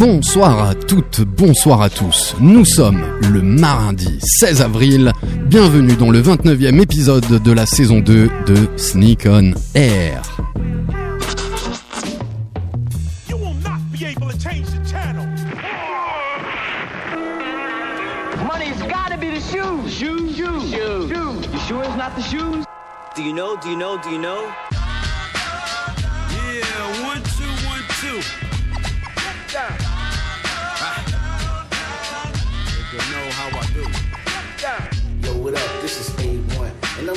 Bonsoir à toutes, bonsoir à tous. Nous sommes le mardi 16 avril. Bienvenue dans le 29e épisode de la saison 2 de Sneak on Air. You will not be able to change the channel. Money's gotta be the shoes. Shoes, shoes, shoes. shoes. You sure it's not the shoes? Do you know? Do you know? Do you know? Yeah, one, two, one, two.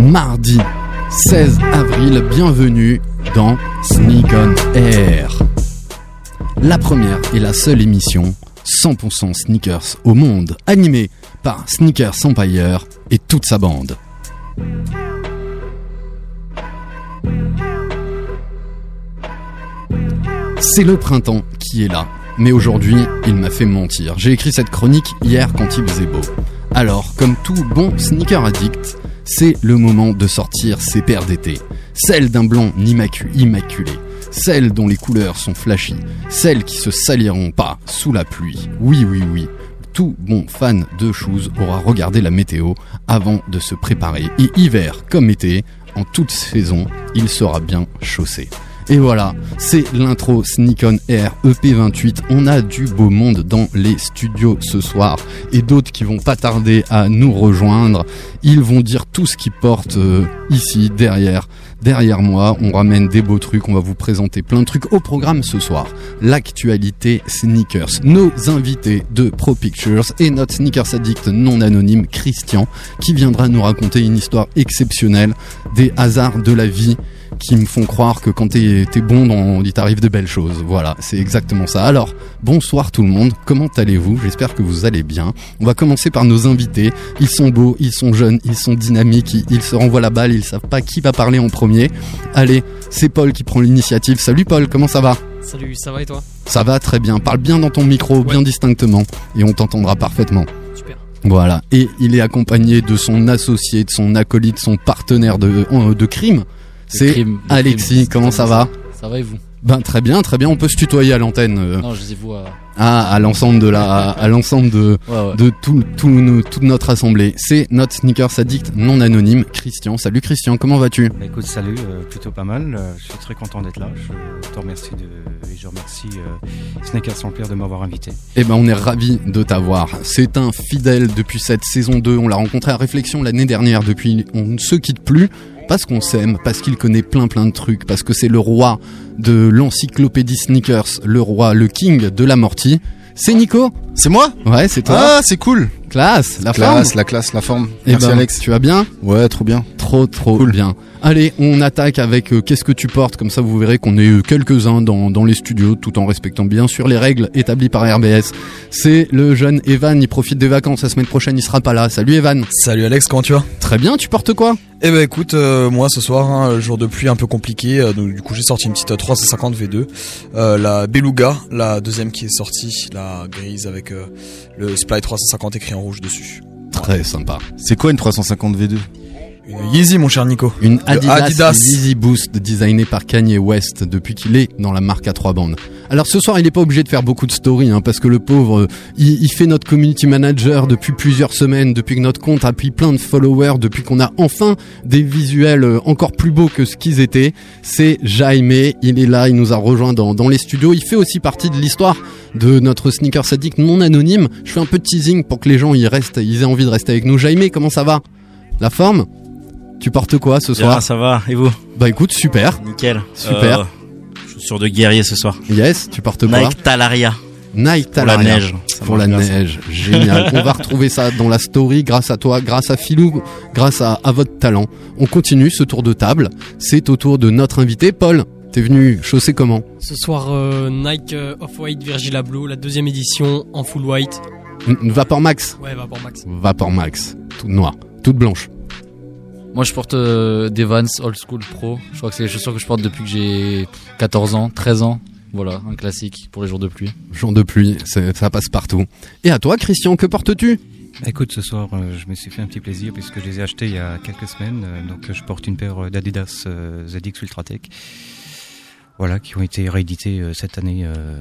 Mardi 16 avril, bienvenue dans Sneak on Air. La première et la seule émission 100% sneakers au monde, animée par Sneakers Empire et toute sa bande. C'est le printemps qui est là, mais aujourd'hui il m'a fait mentir. J'ai écrit cette chronique hier quand il faisait beau. Alors, comme tout bon sneaker addict, c'est le moment de sortir ses paires d'été. Celles d'un blanc immacu- immaculé, celles dont les couleurs sont flashy, celles qui se saliront pas sous la pluie. Oui, oui, oui. Tout bon fan de shoes aura regardé la météo avant de se préparer. Et hiver comme été, en toute saison, il sera bien chaussé. Et voilà, c'est l'intro Sneak on Air EP28. On a du beau monde dans les studios ce soir et d'autres qui vont pas tarder à nous rejoindre. Ils vont dire tout ce qu'ils portent euh, ici, derrière. Derrière moi, on ramène des beaux trucs, on va vous présenter plein de trucs au programme ce soir. L'actualité sneakers, nos invités de Pro Pictures et notre sneakers addict non anonyme Christian qui viendra nous raconter une histoire exceptionnelle des hasards de la vie qui me font croire que quand t'es es bon, dans, il t'arrive de belles choses. Voilà, c'est exactement ça. Alors, bonsoir tout le monde, comment allez-vous? J'espère que vous allez bien. On va commencer par nos invités. Ils sont beaux, ils sont jeunes, ils sont dynamiques, ils, ils se renvoient la balle, ils savent pas qui va parler en premier. Allez, c'est Paul qui prend l'initiative. Salut Paul, comment ça va? Salut, ça va et toi? Ça va très bien, parle bien dans ton micro, bien distinctement, et on t'entendra parfaitement. Super. Voilà, et il est accompagné de son associé, de son acolyte, son partenaire de, euh, de crime. C'est Alexis, crime. comment ça va Ça va et vous Ben très bien, très bien. On peut se tutoyer à l'antenne. euh, Non, je les vois. à, à l'ensemble de la, à l'ensemble de, Ouais, ouais. de tout, tout, toute notre assemblée. C'est notre sneakers addict non anonyme, Christian. Salut Christian, comment vas-tu Bah écoute, salut, euh, plutôt pas mal. Euh, je suis très content d'être là. Je te remercie de, et je remercie euh, Sneakers Empire de m'avoir invité. Eh ben, on est ravi de t'avoir. C'est un fidèle depuis cette saison 2. On l'a rencontré à Réflexion l'année dernière. Depuis, on ne se quitte plus. Parce qu'on s'aime, parce qu'il connaît plein plein de trucs, parce que c'est le roi de l'encyclopédie sneakers, le roi, le king de l'amorti. C'est Nico C'est moi? Ouais, c'est toi. Ah, c'est cool. classe, la classe, forme. la classe, la forme. Eh Merci ben, Alex. Tu vas bien? Ouais, trop bien. Trop trop Cool. bien. Allez, on attaque avec euh, qu'est-ce que tu portes, comme ça vous verrez qu'on est euh, quelques-uns dans, dans les studios, tout en respectant bien sûr les règles établies par RBS. C'est le jeune Evan, il profite des vacances, la semaine prochaine il sera pas là. Salut Evan. Salut Alex, comment tu vas? Très bien, tu portes quoi? Eh ben écoute, euh, moi ce soir, hein, jour de pluie un peu compliqué, euh, donc du coup j'ai sorti une petite euh, 350 V2, euh, la Beluga, la deuxième qui est sortie, la grise avec le Sply 350 écrit en rouge dessus. Très sympa. C'est quoi une 350 V2 Une Yeezy mon cher Nico. Une Adidas, Adidas. Yeezy Boost designée par Kanye West depuis qu'il est dans la marque à trois bandes. Alors ce soir, il n'est pas obligé de faire beaucoup de stories hein, parce que le pauvre, euh, il, il fait notre community manager depuis plusieurs semaines, depuis que notre compte a pris plein de followers, depuis qu'on a enfin des visuels euh, encore plus beaux que ce qu'ils étaient. C'est Jaime, il est là, il nous a rejoint dans, dans les studios. Il fait aussi partie de l'histoire de notre sneaker sadique non anonyme. Je fais un peu de teasing pour que les gens y restent, ils aient envie de rester avec nous. Jaime, comment ça va? La forme? Tu portes quoi ce soir Ah, ça va, et vous Bah écoute, super. Nickel. Super. Euh, chaussures de guerrier ce soir. Yes, tu portes quoi Nike Talaria. Nike Pour la neige. Ça Pour la neige, génial. On va retrouver ça dans la story grâce à toi, grâce à Philou, grâce à, à votre talent. On continue ce tour de table. C'est au tour de notre invité, Paul. T'es venu chausser comment Ce soir, euh, Nike euh, Off-White Virgil Abloh, la deuxième édition en full white. Une Vapor Max Ouais, va pour Max. Vapor Max, toute noire, toute blanche. Moi, je porte euh, des Vans Old School Pro. Je crois que c'est les chaussures que je porte depuis que j'ai 14 ans, 13 ans. Voilà, un classique pour les jours de pluie. Jour de pluie, ça passe partout. Et à toi, Christian, que portes-tu? Écoute, ce soir, euh, je me suis fait un petit plaisir puisque je les ai achetés il y a quelques semaines. euh, donc, je porte une paire d'Adidas euh, ZX Ultratech. Voilà, qui ont été réédités euh, cette année euh,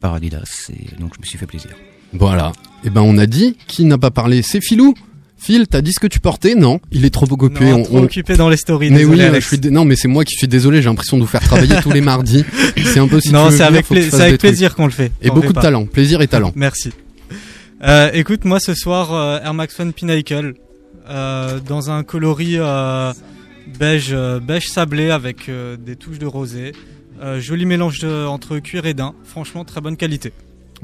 par Adidas. Et donc, je me suis fait plaisir. Voilà. Eh ben, on a dit qui n'a pas parlé, c'est Philou. Phil, t'as dit ce que tu portais Non, il est trop occupé. Non, on- trop on- occupé dans les stories. Mais désolé, oui, Alex. je suis dé- non, mais c'est moi qui suis désolé. J'ai l'impression de vous faire travailler tous les mardis. C'est un peu si non, c'est avec, pla- plaisir qu'on le fait. Et beaucoup de pas. talent, plaisir et talent. Merci. Euh, écoute, moi ce soir, euh, Air Max One Pinnacle, euh, dans un coloris euh, beige, beige sablé avec des touches de rosé. Joli mélange de- entre cuir et daim. Franchement, très bonne qualité.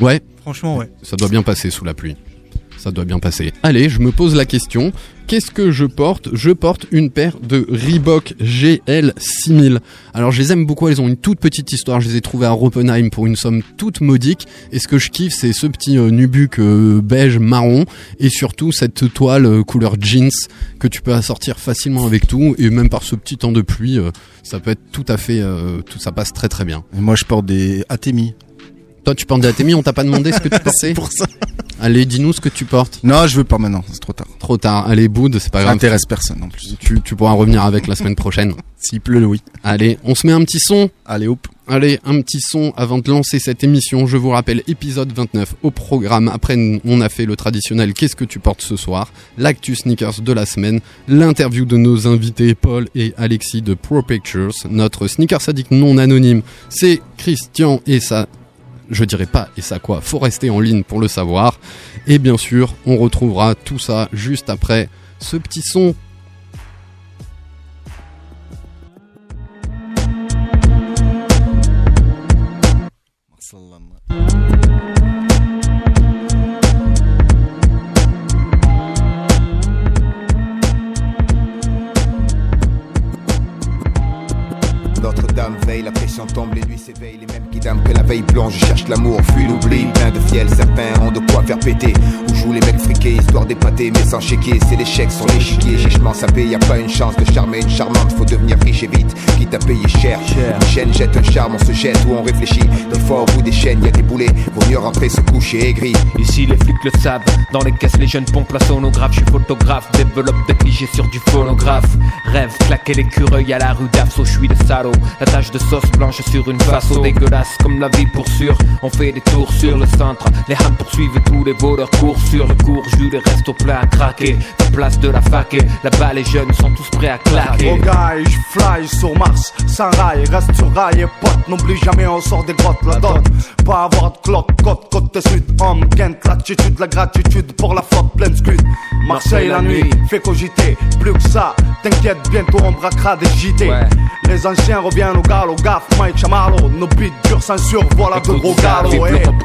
Ouais, Franchement, ouais. ça doit bien passer sous la pluie. Ça doit bien passer. Allez, je me pose la question. Qu'est-ce que je porte? Je porte une paire de Reebok GL 6000. Alors, je les aime beaucoup. Elles ont une toute petite histoire. Je les ai trouvées à Roppenheim pour une somme toute modique. Et ce que je kiffe, c'est ce petit euh, nubuck euh, beige marron et surtout cette toile euh, couleur jeans que tu peux assortir facilement avec tout. Et même par ce petit temps de pluie, euh, ça peut être tout à fait, tout ça passe très très bien. Moi, je porte des Atemi. Toi, tu portes des Atemi, on t'a pas demandé ce que tu portais? C'est pour ça. Allez, dis-nous ce que tu portes. Non, je veux pas maintenant, c'est trop tard. Trop tard. Allez, Boud, c'est pas Ça grave. intéresse personne en plus. Tu, tu pourras revenir avec la semaine prochaine. S'il pleut, oui. Allez, on se met un petit son. Allez, hop. Allez, un petit son avant de lancer cette émission. Je vous rappelle, épisode 29 au programme. Après, on a fait le traditionnel Qu'est-ce que tu portes ce soir? L'actu sneakers de la semaine. L'interview de nos invités Paul et Alexis de Pro Pictures. Notre sneakers addict non anonyme, c'est Christian et sa... Je dirais pas et ça quoi, faut rester en ligne pour le savoir. Et bien sûr, on retrouvera tout ça juste après ce petit son tombe, les nuits s'éveillent, les mêmes qui dame que la veille plonge, cherchent l'amour, fuient l'oubli, plein de fiel, certains ont de quoi faire péter, où jouent les mecs friqués, histoire d'épater, mais sans chéquier, c'est l'échec sur l'échiquier, chichement sapé, y a pas une chance de charmer une charmante, faut devenir riche et vite, quitte à payer cher, une chaîne jette un charme, on se jette ou on réfléchit, des fois au bout des chaînes, y a des boulets, vaut mieux rentrer se coucher aigri, Ici les flics le savent, dans les caisses les jeunes pompent la sonographe, je suis photographe, développe des clichés sur du phonographe. Rêve, claquer l'écureuil à la rue d'Afso, je suis le salaud. La tache de sauce blanche sur une façon dégueulasse comme la vie pour sûr. On fait des tours sur le centre, les hams poursuivent tous les voleurs courent sur le cours, jus les restes au plein à craquer. La place de la fac et là-bas les jeunes sont tous prêts à claquer. Oh guy, je fly sur Mars, sans rail, reste sur rail et pote, n'oublie jamais on sort des grottes, la donne. Pas avoir de cloque, côte, côte sud, homme, Kent, l'attitude, la gratitude pour la flotte pleine scud. Marseille la nuit, fait cogiter, plus que ça, t'inquiète, bientôt on braquera des JT. Les anciens reviennent au galop, gaffe, Mike nos beats dure censure, voilà de gros rap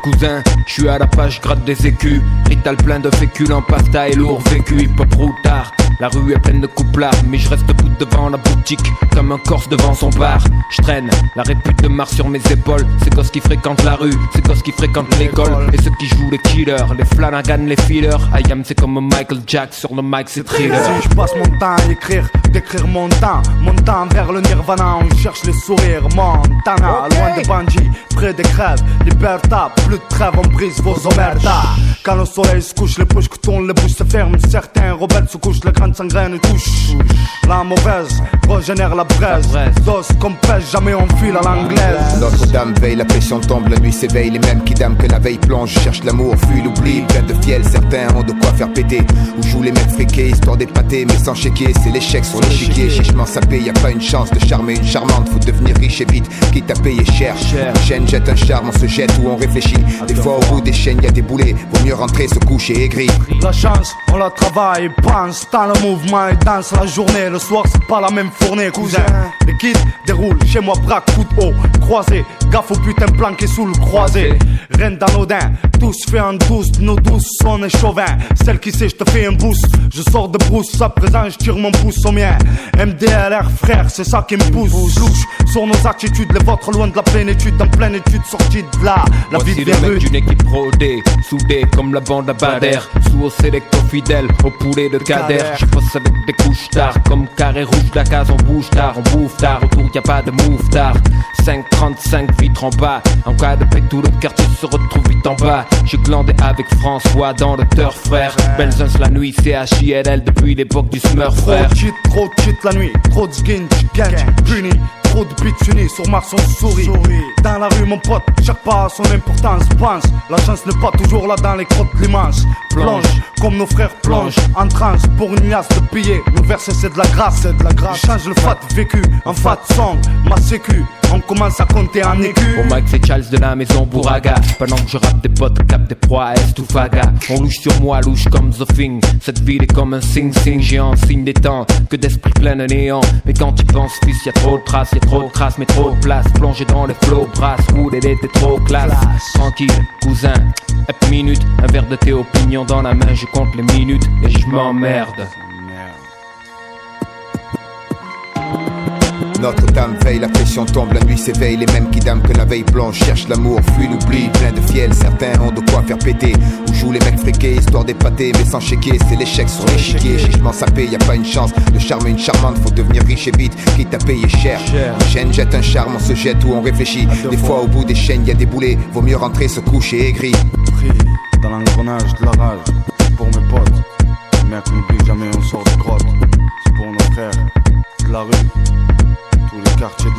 cousin, je suis à la page, gratte des écus. Rital plein de féculents, pasta et lourd vécu, hip hop routard. La rue est pleine de couplards, mais je reste debout devant la boutique, comme un corse devant son bar. Je traîne la répute de Mars sur mes épaules. Ces gosses qui fréquentent la rue, ces gosses qui fréquentent l'école. Et ceux qui jouent les killers, les Flanagan, les fillers. I am, c'est comme Michael Jack sur le mic, c'est thriller. Si je passe mon temps à écrire, d'écrire mon temps, mon temps vers le nirvana, on cherche les sourires, Montana, loin des bandits, près des crèves, Liberta, plus de trêve, on brise vos omertas. Quand le soleil se couche, les bouches que tournent, les bouches se ferment, certains rebelles se couchent, la grande sangraine touche. La mauvaise régénère la braise, dos comme pêche, jamais on file à l'anglaise. Notre-Dame veille, la pression tombe, la nuit s'éveille, les mêmes qui dament que la veille plonge, cherchent l'amour, fuient l'oubli, plein de fiel, certains ont de quoi faire péter, où jouent les mecs friqués, histoire d'épater, mais sans chéquier, c'est l'échec sur l'échiquier, chichement sapé, y a pas une chance de charmer une charmante, faut devenir riche et vite, quitte à payer cher. Une chaîne jette un charme, on se jette ou on réfléchit, des fois au bout des chaînes y a des boulets, vaut mieux rentrer, se coucher aigri. La chance, on la travaille, pense dans le mouvement et danse la journée. Le soir, c'est pas la même fournée, cousin. Les kids déroulent chez moi, braque, coup de haut. Gaffe au putain planqué sous le croisé. Rien d'anodin, tous fait en douce, nos douces sont des chauvins. Celle qui sait, je te fais un boost. Je sors de brousse, à présent, je tire mon pouce au mien. MDLR frère, c'est ça qui me pousse. Louche sur nos attitudes, les vôtres loin de la plénitude, en pleine étude, sortie de là. La vie Voici de le d'une équipe rodée, soudée comme la bande à Bader. Sous au sélecto fidèle, au poulet de Kader. Je passe avec des couches tard, comme carré rouge, la case on bouge tard, on bouffe tard. Autour y a pas de move tard. 535 vitres en bas. En cas de paix, tout le quartier se retrouve vite en bas. J'ai glandé avec François dans le turf, frère. Belzons la nuit, CHILL depuis l'époque du Smurf, Trop frère. de cheat, trop de cheat la nuit, trop de skin, gang, puni, trop de bitch unis sur Mars on sourit. Dans la rue mon pote, chaque pas a son importance, pense, la chance n'est pas toujours là dans les crottes l'immense. Plonge, comme nos frères plongent, en transe pour une liasse de billets, le verset c'est de la grâce, c'est de la grâce. Je change le fat vécu, en fat song, ma sécu, on commence à compter en écu. Au Mac c'est Charles de la maison Bouraga Pendant que je rappe des potes, cap des proies, est ou faga? On louche sur moi, louche comme The Thing. Cette ville est comme un sing-sing. Géant, signe des temps Que d'esprit plein de néant. Mais quand tu penses fils, y a trop de traces, y a trop de traces Mais trop de place, plongé dans les flots Brasse, wood, elle était trop classe. Tranquille, cousin, hep minute Un verre de thé au pignon dans la main Je compte les minutes et je m'emmerde Notre-Dame veille, la pression tombe, la nuit s'éveille. Les mêmes qui dament que la veille plonge, cherchent l'amour, fuient l'oubli, plein de fiel. Certains ont de quoi faire péter. Où jouent les mecs friqués, histoire d'épater, mais sans chéquer. C'est l'échec sur l'échiquier, chichement sapé, y a pas une chance. Le charme, une charmante, faut devenir riche et vite, quitte à payer cher. Une chaîne jette un charme, on se jette ou on réfléchit. Des fois, au bout des chaînes, y a des boulets. Vaut mieux rentrer, se coucher aigri. Pris dans l'engrenage de la rage, c'est pour mes potes. Mec, n'oublie jamais, on sort de grotte. C'est pour nos frères de la rue,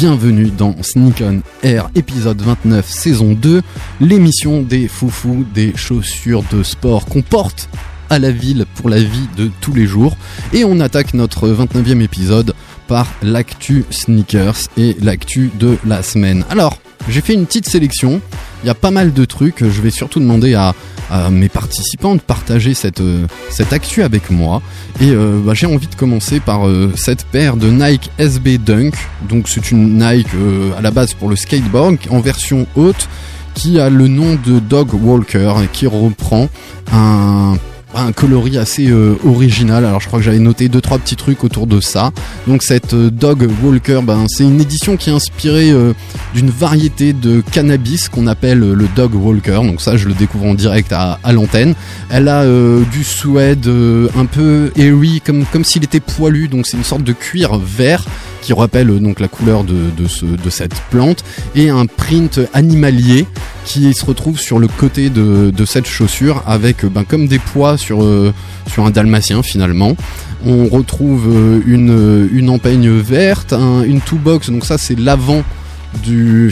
Bienvenue dans Sneak On Air épisode 29 saison 2, l'émission des foufous des chaussures de sport qu'on porte à la ville pour la vie de tous les jours. Et on attaque notre 29e épisode par l'actu sneakers et l'actu de la semaine. Alors, j'ai fait une petite sélection. Il y a pas mal de trucs. Je vais surtout demander à, mes participants de partager cette, euh, cette actu avec moi. Et euh, bah, j'ai envie de commencer par euh, cette paire de Nike SB Dunk. Donc c'est une Nike à la base pour le skateboard en version haute qui a le nom de Dog Walker et qui reprend un un coloris assez euh, original. Alors je crois que j'avais noté deux trois petits trucs autour de ça. Donc cette euh, Dog Walker, ben, c'est une édition qui est inspirée euh, d'une variété de cannabis qu'on appelle le Dog Walker. Donc ça je le découvre en direct à, l'antenne. Elle a du suède un peu airy comme comme s'il était poilu. Donc c'est une sorte de cuir vert qui rappelle euh, donc la couleur de, de, ce, de cette plante et un print animalier qui se retrouve sur le côté de, de cette chaussure avec euh, ben, comme des poids sur, euh, sur un dalmatien finalement. On retrouve une, une empeigne verte, un- une two box, donc ça c'est l'avant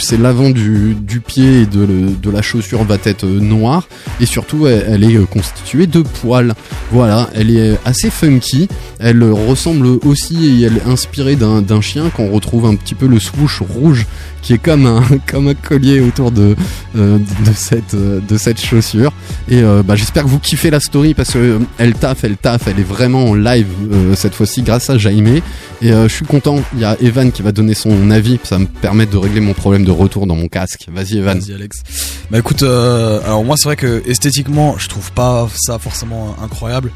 c'est l'avant du, pied et de, la chaussure va être euh, noire. Et surtout elle, est euh, constituée de poils. Voilà elle est assez funky. Elle euh, ressemble aussi et elle est inspirée d'un chien qu'on retrouve un petit peu le swoosh rouge qui est comme un comme un collier autour de euh, cette euh, de cette chaussure. Et euh, bah, j'espère que vous kiffez la story parce que euh, elle taffe elle taffe. Elle est vraiment en live euh, cette fois-ci grâce à Jaime. Et euh, je suis content. Il y a Evan qui va donner son avis. Ça me permettre de mon problème de retour dans mon casque vas-y Evan Vas-y Alex. Bah écoute, euh, alors moi c'est vrai que esthétiquement je trouve pas ça forcément incroyable,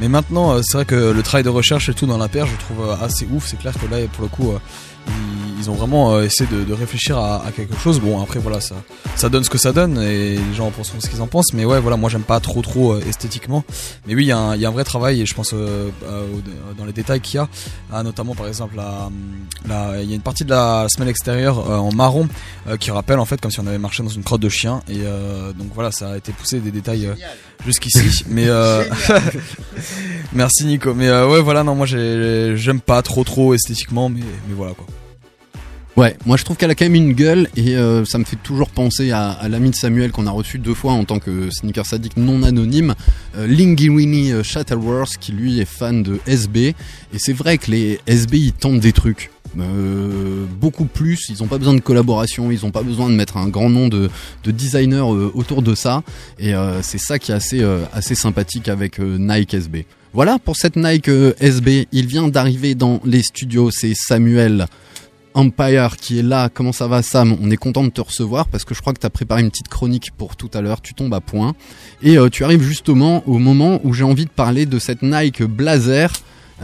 mais maintenant euh, c'est vrai que le travail de recherche et tout dans la paire je trouve euh, assez ouf. C'est clair que là pour le coup euh, ils, ont vraiment euh, essayé de, de réfléchir à, à quelque chose. Bon après voilà ça ça donne ce que ça donne et les gens en penseront ce qu'ils en pensent. Mais ouais voilà moi j'aime pas trop trop euh, esthétiquement. Mais oui il y, a un- il y a un vrai travail et je pense euh, dans les détails qu'il y a, Ah, notamment par exemple la- il y a une partie de la semelle extérieure en marron qui rappelle en fait comme si on avait marché dans une crotte de chien. Et donc voilà ça a été poussé des détails jusqu'ici. Mais merci Nico. Mais ouais voilà non moi j'ai- j'aime pas trop trop esthétiquement mais, mais voilà quoi Ouais, moi je trouve qu'elle a quand même une gueule et euh, ça me fait toujours penser à, à l'ami de Samuel qu'on a reçu deux fois en tant que sneaker sadique non anonyme, euh, Linguini euh, Shuttleworth qui lui est fan de SB et c'est vrai que les SB ils tentent des trucs. Euh, beaucoup plus, ils ont pas besoin de collaboration, ils ont pas besoin de mettre un grand nom de, de designers euh, autour de ça et c'est ça qui est assez, assez sympathique avec Nike SB. Voilà pour cette Nike SB, il vient d'arriver dans les studios, c'est Samuel Empire qui est là. Comment ça va Sam? On est content de te recevoir parce que je crois que tu as préparé une petite chronique pour tout à l'heure, tu tombes à point. Et euh, tu arrives justement au moment où j'ai envie de parler de cette Nike Blazer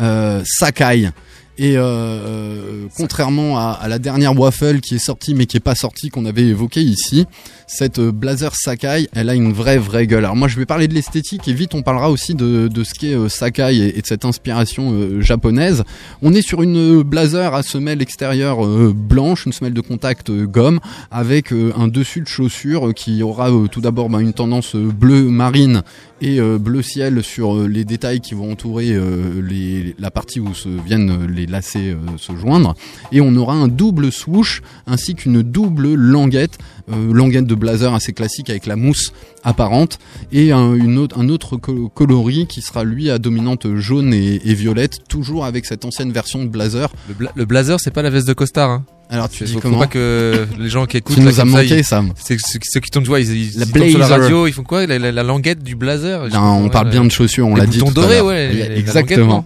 euh, Sakai. Et euh, euh, contrairement à, la dernière waffle qui est sortie mais qui est pas sortie qu'on avait évoqué ici, cette euh, Blazer Sakai, elle a une vraie vraie gueule. Alors moi je vais parler de l'esthétique et vite on parlera aussi de, ce qu'est euh, Sakai et, de cette inspiration japonaise. On est sur une Blazer à semelle extérieure blanche, une semelle de contact gomme avec un dessus de chaussure qui aura tout d'abord bah, une tendance bleu marine et euh, bleu ciel sur euh, les détails qui vont entourer euh, la partie où se viennent les lacets se joindre. Et on aura un double swoosh ainsi qu'une double languette, languette de blazer assez classique avec la mousse apparente et un, autre, coloris qui sera lui à dominante jaune et, et violette, toujours avec cette ancienne version de blazer. Le, bla- le blazer, c'est pas la veste de costard. Hein. Alors tu dis faut, comment faut pas que les gens qui écoutent. Tu là, nous as ça, manqué, Sam. C'est ceux, qui tombent, tu vois, ils, ils, La ils tombent sur la blazer. radio, ils font quoi? La, la- la languette du blazer. Non, on ouais, parle bien de chaussures, on l'a dit boutons tout à l'heure. ouais. les- Exactement.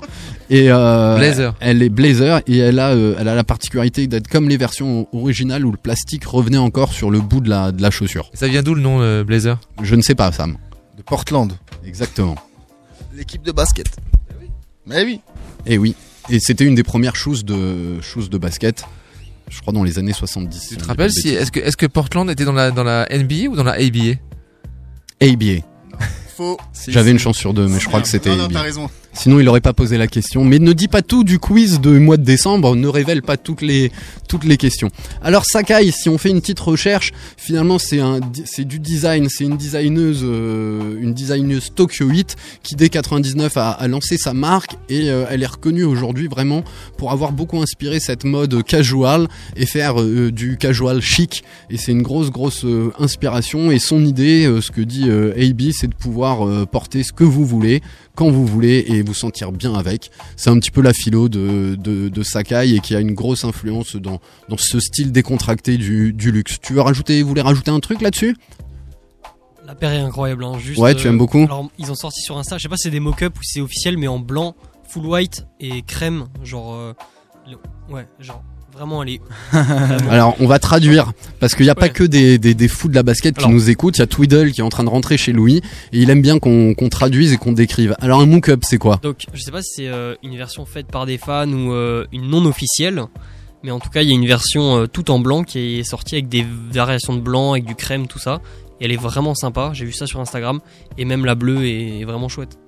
Et euh, Blazer. Elle est blazer et elle a, euh, elle a la particularité d'être comme les versions originales où le plastique revenait encore sur le bout de la, de la chaussure. Et ça vient d'où le nom euh, blazer? Je ne sais pas, Sam. De Portland. Exactement. L'équipe de basket. Mais oui. Et oui. Et c'était une des premières choses de, choses de basket. Je crois dans les années 70. Tu te rappelles si est-ce que est-ce que Portland était dans la dans la NBA ou dans la ABA ABA. Faux. J'avais une chance sur deux, mais je crois que c'était Non, non, t'as raison. Sinon, il aurait pas posé la question. Mais ne dis pas tout du quiz de mois de décembre, ne révèle pas toutes les, questions. Alors, Sakai, si on fait une petite recherche, finalement, c'est du design. C'est une designeuse, euh, une designeuse qui, dès 99, a, lancé sa marque et euh, elle est reconnue aujourd'hui vraiment pour avoir beaucoup inspiré cette mode casual et faire euh, du casual chic. Et c'est une grosse, grosse euh, inspiration. Et son idée, euh, ce que dit euh, AB, c'est de pouvoir euh, porter ce que vous voulez, quand vous voulez et vous sentir bien avec. C'est un petit peu la philo de, de, de Sakai et qui a une grosse influence dans, dans ce style décontracté du, du luxe. Tu veux rajouter, vous voulez rajouter un truc là-dessus? La paire est incroyable. Hein. Juste, Ouais, tu aimes beaucoup? Alors, ils ont sorti sur Insta, je sais pas si c'est des mock-ups ou si c'est officiel, mais en blanc, full white et crème. Genre. euh, Ouais, genre. Vraiment, Alors, on va traduire parce qu'il n'y a pas que des, des, des fous de la basket qui Alors. nous écoutent. Il y a Tweedle qui est en train de rentrer chez Louis et il aime bien qu'on qu'on traduise et qu'on décrive. Alors, un mock-up, c'est quoi? Donc, je sais pas si c'est euh, une version faite par des fans ou euh, une non officielle, mais en tout cas, il y a une version euh, tout en blanc qui est sortie avec des variations de blanc, avec du crème, tout ça. Et elle est vraiment sympa. J'ai vu ça sur Instagram. Et même la bleue est vraiment chouette.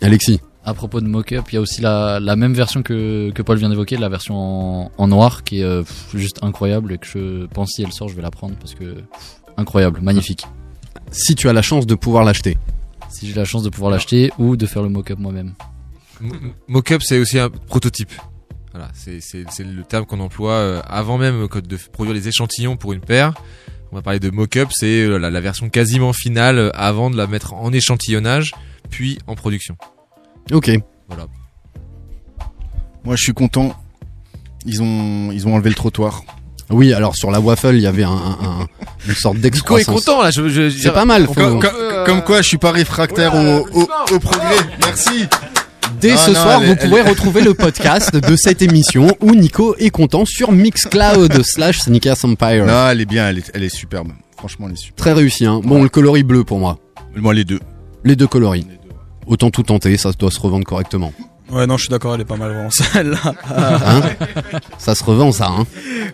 Alexis À propos de mock-up, il y a aussi la, la même version que, que Paul vient d'évoquer, la version en, en noir, qui est euh, pff, juste incroyable et que je pense si elle sort, je vais la prendre parce que pff, incroyable, magnifique. Si tu as la chance de pouvoir l'acheter. Si j'ai la chance de pouvoir l'acheter ou de faire le mock-up moi-même. Mo- Mock-up, c'est aussi un prototype. Voilà, c'est le terme qu'on emploie euh, avant même que de produire les échantillons pour une paire. On va parler de mock-up, c'est euh, la, la version quasiment finale avant de la mettre en échantillonnage, puis en production. Ok. Voilà. Moi, je suis content. Ils ont, ils ont enlevé le trottoir. Oui, alors sur la waffle, il y avait un, un- un- une sorte Nico est d'excroissance. content là. Je, je- je- C'est pas mal. Comme, comme- comme quoi, je suis pas réfractaire au, au, au progrès. Merci. Dès Ah, ce non, soir, elle- vous elle- pouvez retrouver le podcast de cette émission où Nico est content sur Mixcloud slash Sneakers Empire. Non, elle est bien, elle est, elle est superbe. Franchement, elle est superbe. Très réussi, hein. Bon, le coloris bleu pour moi. Moi, les deux. Les deux coloris. Autant tout tenter, ça doit se revendre correctement. Ouais, non, je suis d'accord, elle est pas mal vraiment celle-là. Hein ça se revend, ça, hein.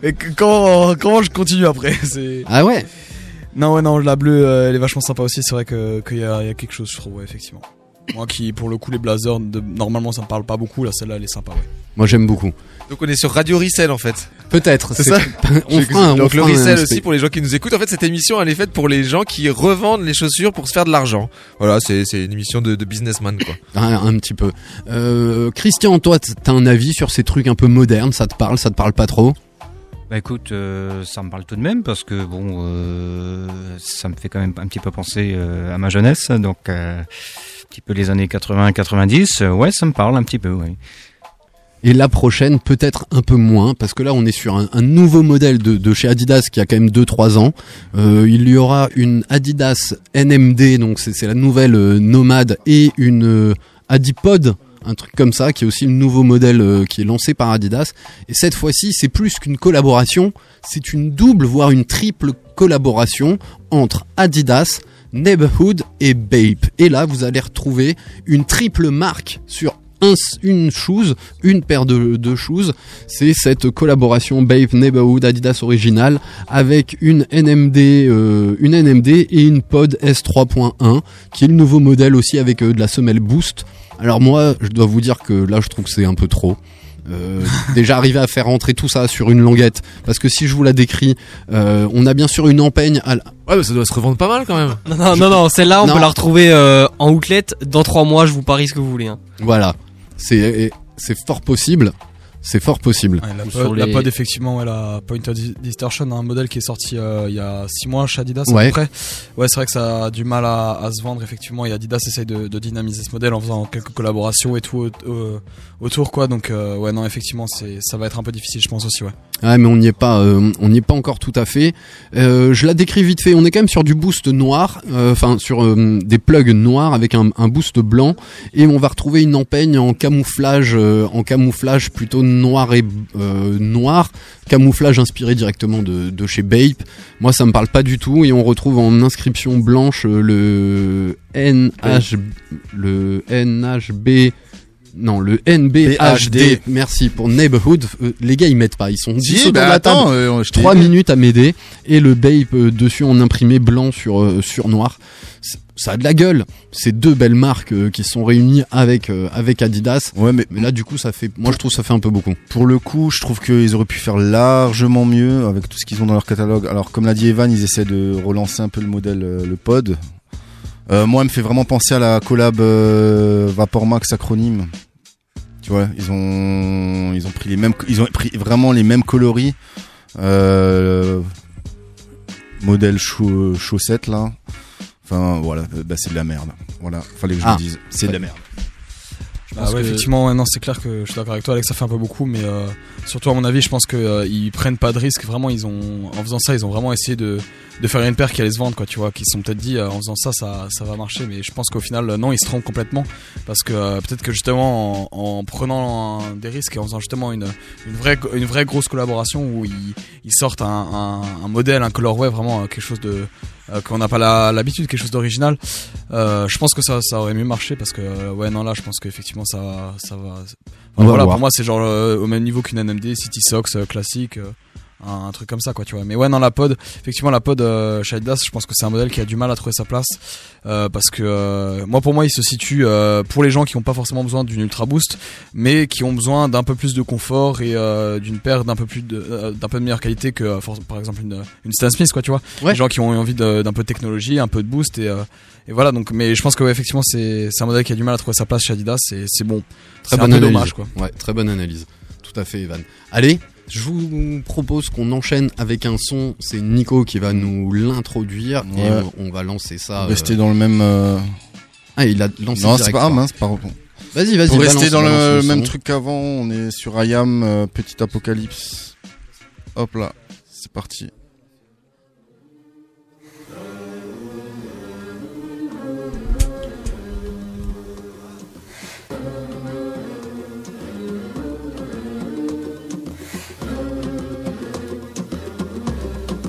Et que- comment, comment je continue après. Ah ouais Non, ouais, non, la bleue, euh, elle est vachement sympa aussi. C'est vrai que- qu'il y, a, il y a quelque chose, je trouve, ouais, effectivement. Moi qui, pour le coup, les blazers, de- normalement, ça me parle pas beaucoup. Là, celle-là, elle est sympa, ouais. Moi, j'aime beaucoup. Donc on est sur Radio Ricel en fait. Peut-être. C'est ça on fera un, on Donc le fera un resell spé- aussi pour les gens qui nous écoutent. En fait, cette émission elle est faite pour les gens qui revendent les chaussures pour se faire de l'argent. Voilà, c'est c'est une émission de, de businessman quoi. Un, un petit peu. Euh, Christian, toi, t'as un avis sur ces trucs un peu modernes? Ça te parle? Ça te parle pas trop? Bah écoute, euh, ça me parle tout de même parce que bon, euh, ça me fait quand même un petit peu penser euh, à ma jeunesse, donc euh, un petit peu les années 80-90. euh, ouais, ça me parle un petit peu. Ouais. Et la prochaine, peut-être un peu moins, parce que là, on est sur un, un nouveau modèle de, de chez Adidas qui a quand même 2-3 ans. Euh, il y aura une Adidas NMD, donc c'est c'est la nouvelle euh, Nomade, et une euh, Adipod, un truc comme ça, qui est aussi le nouveau modèle euh, qui est lancé par Adidas. Et cette fois-ci, c'est plus qu'une collaboration, c'est une double, voire une triple collaboration entre Adidas, Neighborhood et Bape. Et là, vous allez retrouver une triple marque sur un, une shoes, une paire de, de shoes. C'est cette collaboration Bape Neighborhood Adidas original avec une NMD, euh, une NMD et une Pod S3.1 qui est le nouveau modèle aussi avec euh, de la semelle Boost. Alors moi, je dois vous dire que là, je trouve que c'est un peu trop. Euh, déjà arriver à faire rentrer tout ça sur une languette parce que si je vous la décris euh, on a bien sûr une empeigne à la- Ouais, mais ça doit se revendre pas mal quand même. Non, non, non, non, celle-là, on Non. peut la retrouver euh, en outlet dans 3 mois, je vous parie ce que vous voulez. hein. voilà c'est c'est fort possible c'est fort possible Ouais, la, pod, la les- pod, effectivement, ouais, la Point of Distortion, un modèle qui est sorti euh, il y a 6 mois chez Adidas Ouais. à peu près. Ouais, c'est vrai que ça a du mal à, à se vendre effectivement. Et Adidas essaye de, de dynamiser ce modèle en faisant quelques collaborations et tout au- au- autour, quoi. Donc euh, ouais, non, effectivement, c'est ça va être un peu difficile, je pense aussi, ouais. Ouais, mais on n'y est pas, euh, on n'y est pas encore tout à fait. Euh, je la décris vite fait. On est quand même sur du boost noir, euh, enfin sur euh, des plugs noirs avec un, un boost blanc, et on va retrouver une empeigne en camouflage, euh, en camouflage plutôt noir et euh, noir, camouflage inspiré directement de, de chez Bape. Moi, ça me parle pas du tout, et on retrouve en inscription blanche euh, le NH, le NHB. Non, le NBHD. BHD. Merci pour Neighborhood. Euh, les gars, ils mettent pas. Ils sont 10 Si, autour bah de la attends, table. euh, je t'ai 3 dit. minutes à m'aider. Et le Bape dessus en imprimé blanc sur, sur noir. Ça a de la gueule. C'est deux belles marques euh, qui sont réunies avec, euh, avec Adidas. Ouais, mais Mais là, du coup, ça fait, moi, je trouve que ça fait un peu beaucoup. pour le coup, je trouve qu'ils auraient pu faire largement mieux avec tout ce qu'ils ont dans leur catalogue. Alors, comme l'a dit Evan, ils essaient de relancer un peu le modèle, euh, le pod. Moi, elle me fait vraiment penser à la collab euh, Vapor Max acronyme. Tu vois, ils ont, ils ont pris les mêmes, ils ont pris vraiment les mêmes coloris. Modèle chau- chaussette là. Enfin voilà, euh, bah, c'est de la merde. Voilà, fallait que je Ah. le dise. C'est de la merde. Pense ouais, que- effectivement, ouais, non, c'est clair que je suis d'accord avec toi, Alex, ça fait un peu beaucoup, mais euh, surtout à mon avis, je pense que euh, ils prennent pas de risque. Vraiment, ils ont, en faisant ça, ils ont vraiment essayé de, de faire une paire qui allait se vendre, quoi, tu vois, qui se sont peut-être dit, euh, en faisant ça, ça, ça va marcher, mais je pense qu'au final, euh, non, ils se trompent complètement, parce que euh, peut-être que justement, en, en prenant un- des risques et en faisant justement une, une vraie, une vraie grosse collaboration où ils, ils sortent un, un, un modèle, un colorway, vraiment euh, quelque chose de euh, qu'on n'a pas l'habitude, quelque chose d'original. Euh, je pense que ça, ça aurait mieux marché parce que euh, ouais non là, je pense qu'effectivement ça, va- ça va. Enfin, On va voilà, pour moi c'est genre au même niveau qu'une NMD, City Sox classique. Un, truc comme ça quoi tu vois mais ouais non la pod effectivement la pod euh, Adidas je pense que c'est un modèle qui a du mal à trouver sa place euh, parce que euh, moi pour moi il se situe euh, pour les gens qui n'ont pas forcément besoin d'une ultra boost mais qui ont besoin d'un peu plus de confort et euh, d'une paire d'un peu plus de euh, d'un peu de meilleure qualité que par exemple une une Stan Smith quoi tu vois Ouais. les gens qui ont envie d'un peu de technologie un peu de boost et euh, et voilà donc mais je pense que ouais, effectivement c'est c'est un modèle qui a du mal à trouver sa place chez Adidas et c'est bon Très bonne analyse. dommage quoi Ouais, très bonne analyse. Tout à fait, Evan. Allez, je vous propose qu'on enchaîne avec un son. C'est Nico qui va nous l'introduire et on, on va lancer ça. euh, Rester dans le même. euh, Ah, il a lancé Non, c'est pas hein, c'est pas. Vas-y, vas-y. Pour rester dans le même son. truc qu'avant, on est sur IAM, euh, Petit Apocalypse. Hop là, c'est parti.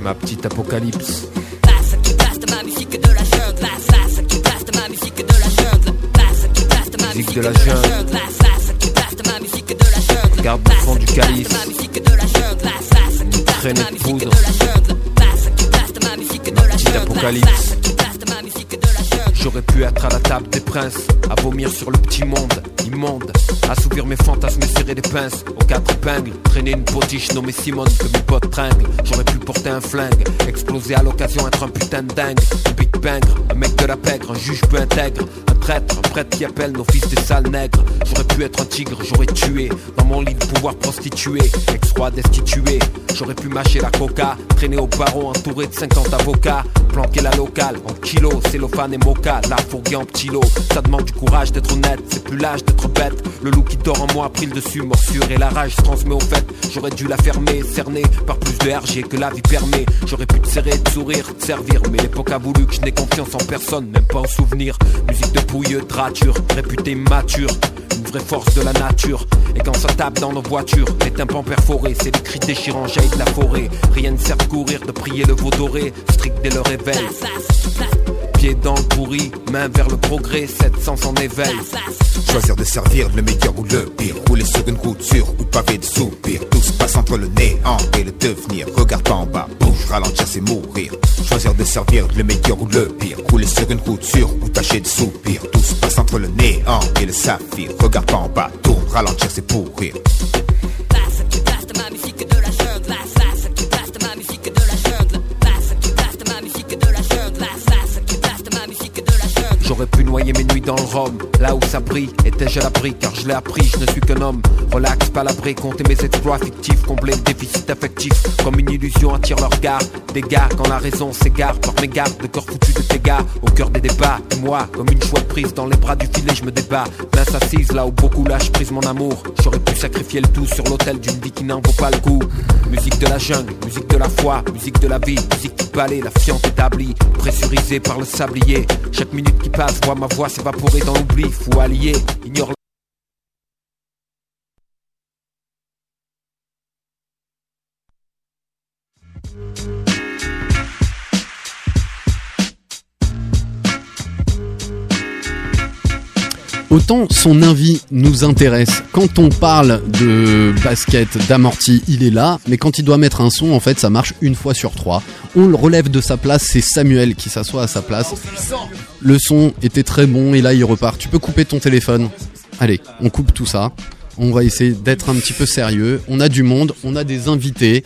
Ma petite apocalypse. Passe qui passe ma musique de la jungle. Passe, passe qui passe ma musique de la jungle. Passe qui passe ma Musique musique de de la la jungle. jungle. Passe, passe qui passe ma musique de la jungle. Garde le fond du calice. Ma musique de la jungle. Passe, passe qui passe Traînée ma musique de poudre. la jungle. Passe qui passe ma musique de Ma la petite jungle. apocalypse. Passe qui passe ma musique de la jungle. J'aurais pu être à la table des princes, à vomir sur le petit monde, immonde, assouvir mes fantasmes serrer des pinces, aux quatre épingles, traîner une potiche nommée Simone que mes potes tringlent. J'aurais pu porter un flingue, exploser à l'occasion, être un putain de dingue, un big bangre, un mec de la pègre, un juge peu intègre, un traître, un prêtre qui appelle nos fils des sales nègres. J'aurais pu être un tigre, j'aurais tué. Dans mon lit de pouvoir prostitué, ex-roi destitué. J'aurais pu mâcher la coca, traîner au barreau entouré de 50 avocats. Planquer la locale en kilo, cellophane et mocha. La fourguée en petit lot. Ça demande du courage d'être honnête, c'est plus l'âge d'être bête. Le loup qui dort en moi a pris le dessus, morsure et la rage se transmet au fait. J'aurais dû la fermer, cerner par plus de RG que la vie permet. J'aurais pu te serrer, te sourire, te servir. Mais l'époque a voulu que je n'ai confiance en personne, même pas en souvenir. Musique de pouilleux, drature, réputé mature. Une vraie force de la nature. Et quand ça tape dans nos voitures, les tympans perforés, c'est les cris déchirants jaillis de la forêt. Rien ne sert de courir, de prier le veau doré, strict dès le réveil. Pieds dans le pourri, main vers le progrès, 700 en éveil. Choisir de servir le meilleur ou le pire Rouler sur une route sûre ou pavé de soupirs. Tout se passe entre le néant et le devenir. Regarde en bas, bouge, ralentir c'est mourir. Choisir de servir le meilleur ou le pire Rouler sur une route sûre ou tâcher de soupir. Tout se passe entre le néant et le saphir. Regarde en bas, tourne, ralentir c'est pourrir J'aurais pu noyer mes nuits dans le rhum, là où ça brille. Étais-je à l'abri, car je l'ai appris, je ne suis qu'un homme. Relax, pas l'abri, compter mes exploits fictifs, combler le déficit affectif. Comme une illusion attire leur regard. Des quand la raison s'égare, par mes gardes, de corps foutu de tes gars. Au cœur des débats, moi, comme une chouette prise dans les bras du filet, je me débat. Main s'assise là où beaucoup lâchent prise mon amour. J'aurais pu sacrifier le tout sur l'autel d'une vie qui n'en vaut pas le coup. Musique de la jungle, musique de la foi, musique de la vie, musique du palais, la fiente établie, pressurisée par le sablier. Chaque minute qui passe voit ma voix s'évaporer dans l'oubli, fou allié, ignore Autant son envie nous intéresse. Quand on parle de basket, d'amorti, il est là, mais quand il doit mettre un son, en fait, ça marche une fois sur trois. On le relève de sa place, c'est Samuel qui s'assoit à sa place. Le son était très bon et là il repart. Tu peux couper ton téléphone. Allez, on coupe tout ça. On va essayer d'être un petit peu sérieux. On a du monde, on a des invités.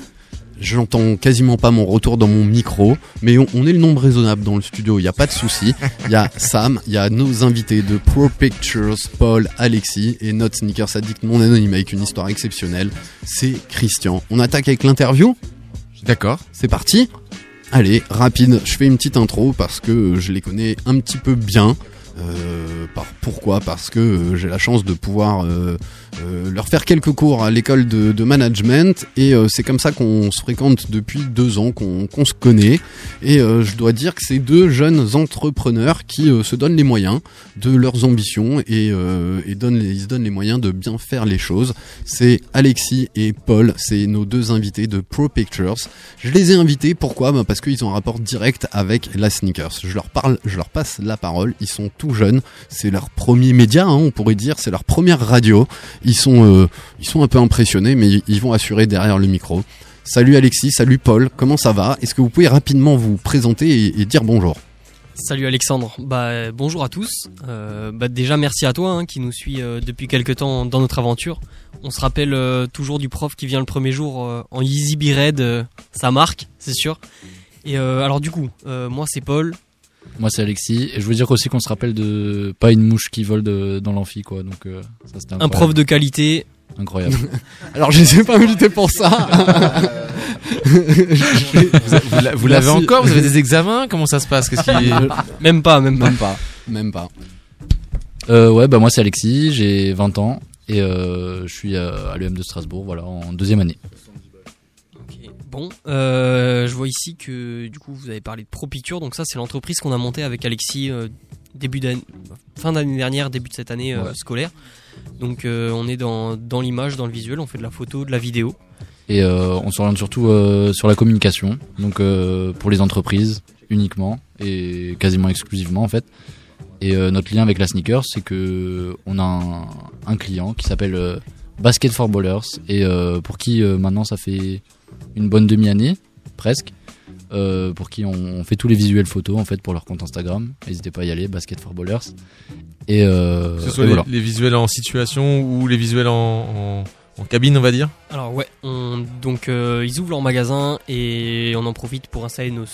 J'entends quasiment pas mon retour dans mon micro, mais on, on est le nombre raisonnable dans le studio, il n'y a pas de souci. Il y a Sam, il y a nos invités de Pro Pictures, Paul, Alexis et notre sneakers addict non anonyme avec une histoire exceptionnelle, c'est Christian. On attaque avec l'interview? D'accord. C'est parti? Allez, rapide, je fais une petite intro parce que je les connais un petit peu bien. Euh, par, pourquoi? Parce que euh, j'ai la chance de pouvoir euh, euh, leur faire quelques cours à l'école de, de management et euh, c'est comme ça qu'on se fréquente depuis deux ans, qu'on qu'on se connaît et euh, je dois dire que c'est deux jeunes entrepreneurs qui euh, se donnent les moyens de leurs ambitions et, euh, et donnent ils se donnent les moyens de bien faire les choses. C'est Alexis et Paul, c'est nos deux invités de Pro Pictures. Je les ai invités, pourquoi? Bah Parce qu'ils ont un rapport direct avec la sneakers. Je leur parle, je leur passe la parole, ils sont tout jeunes, c'est leur premier média, hein, on pourrait dire, c'est leur première radio. Ils sont, euh, ils sont un peu impressionnés, mais ils vont assurer derrière le micro. Salut Alexis, salut Paul, comment ça va? Est-ce que vous pouvez rapidement vous présenter et, dire bonjour? Salut Alexandre, bah bonjour à tous. Euh, bah déjà merci à toi hein, qui nous suit euh, depuis quelques temps dans notre aventure. On se rappelle toujours du prof qui vient le premier jour en Easy Be Red, ça marque, c'est sûr. Et alors du coup, moi c'est Paul. Moi c'est Alexis et je veux dire aussi qu'on se rappelle de pas une mouche qui vole de- dans l'amphi quoi donc euh, ça c'était Un prof de qualité. incroyable. Alors je les ai pas invités pour ça. Vous l'a- vous l'avez encore? Vous avez des examens? Comment ça se passe? Qu'est-ce qui... Même pas, même pas. Même pas, même pas. Euh, ouais bah moi c'est Alexis, j'ai 20 ans et euh, je suis à, à l'EM de Strasbourg voilà en deuxième année. Bon, euh, je vois ici que du coup vous avez parlé de ProPicture, donc ça c'est l'entreprise qu'on a montée avec Alexis euh, début d'année, fin d'année dernière, début de cette année euh, Ouais. scolaire. Donc on est dans, dans l'image, dans le visuel, on fait de la photo, de la vidéo. Et on s'oriente surtout sur la communication, donc pour les entreprises uniquement et quasiment exclusivement en fait. Et notre lien avec la sneaker, c'est que on a un, un client qui s'appelle Basket for Ballers et euh, pour qui euh, maintenant ça fait une bonne demi-année presque. euh, pour qui on, on fait tous les visuels photos en fait pour leur compte Instagram. N'hésitez pas à y aller, Basket for Ballers. Et Que ce soit et les, voilà. les visuels en situation ou les visuels en, en, en cabine, on va dire Alors ouais, on, donc euh, ils ouvrent leur magasin et on en profite pour installer nos,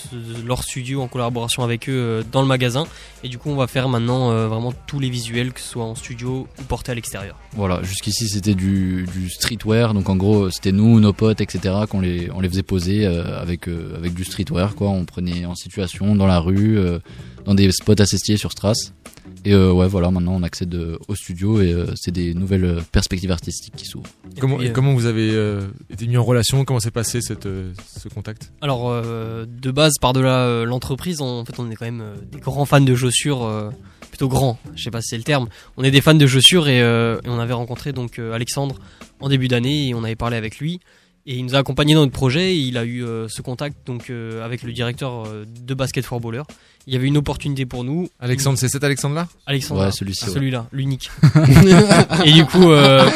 leur studio en collaboration avec eux euh, dans le magasin. Et du coup, on va faire maintenant euh, vraiment tous les visuels, que ce soit en studio ou portés à l'extérieur. Voilà, jusqu'ici c'était du, du streetwear, donc en gros c'était nous, nos potes, etc. qu'on les, on les faisait poser euh, avec, euh, avec du streetwear, quoi. On prenait en situation dans la rue, euh, dans des spots assez stylés sur Strass. Et euh, ouais, voilà, maintenant on accède euh, au studio et euh, c'est des nouvelles perspectives artistiques qui s'ouvrent. Comment, puis, et euh, comment vous avez euh, été mis en relation? Comment s'est passé cette, euh, ce contact? Alors euh, de base, par-delà euh, l'entreprise, on- en fait on est quand même euh, des grands fans de chaussures, euh, plutôt grands, je sais pas si c'est le terme. On est des fans de chaussures et, euh, et on avait rencontré donc euh, Alexandre en début d'année et on avait parlé avec lui. Et il nous a accompagnés dans notre projet et il a eu euh, ce contact donc euh, avec le directeur euh, de Basket for Baller. Il y avait une opportunité pour nous. Alexandre, c'est cet Alexandre-là? Alexandre, Ouais, celui-ci, ouais. celui-là, l'unique. et du coup, euh,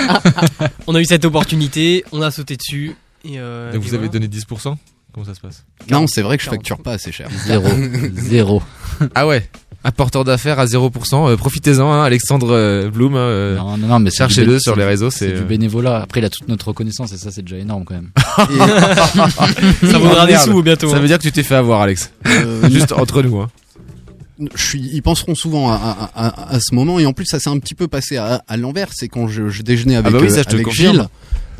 on a eu cette opportunité, on a sauté dessus. Et, euh, Donc vous avez voilà. donné 10% Comment ça se passe? Non, c'est vrai que je facture pas assez cher. Zéro. Zéro. Ah ouais? Apporteur d'affaires à 0%. euh, Profitez-en, hein, Alexandre euh, Bloom. hein, euh, Non, non, non, mais Cherchez-le sur les réseaux. C'est du euh, bénévolat. Après, il a toute notre reconnaissance et ça, c'est déjà énorme quand même. Ça vaudra des sous bientôt. Ça hein. veut dire que tu t'es fait avoir, Alex. Euh, Juste entre nous. Hein. je suis, ils penseront souvent à, à, à, à ce moment et en plus ça s'est un petit peu passé à, à l'envers. C'est quand je, je déjeunais avec, bah oui, ça, je te avec confirme. Gilles.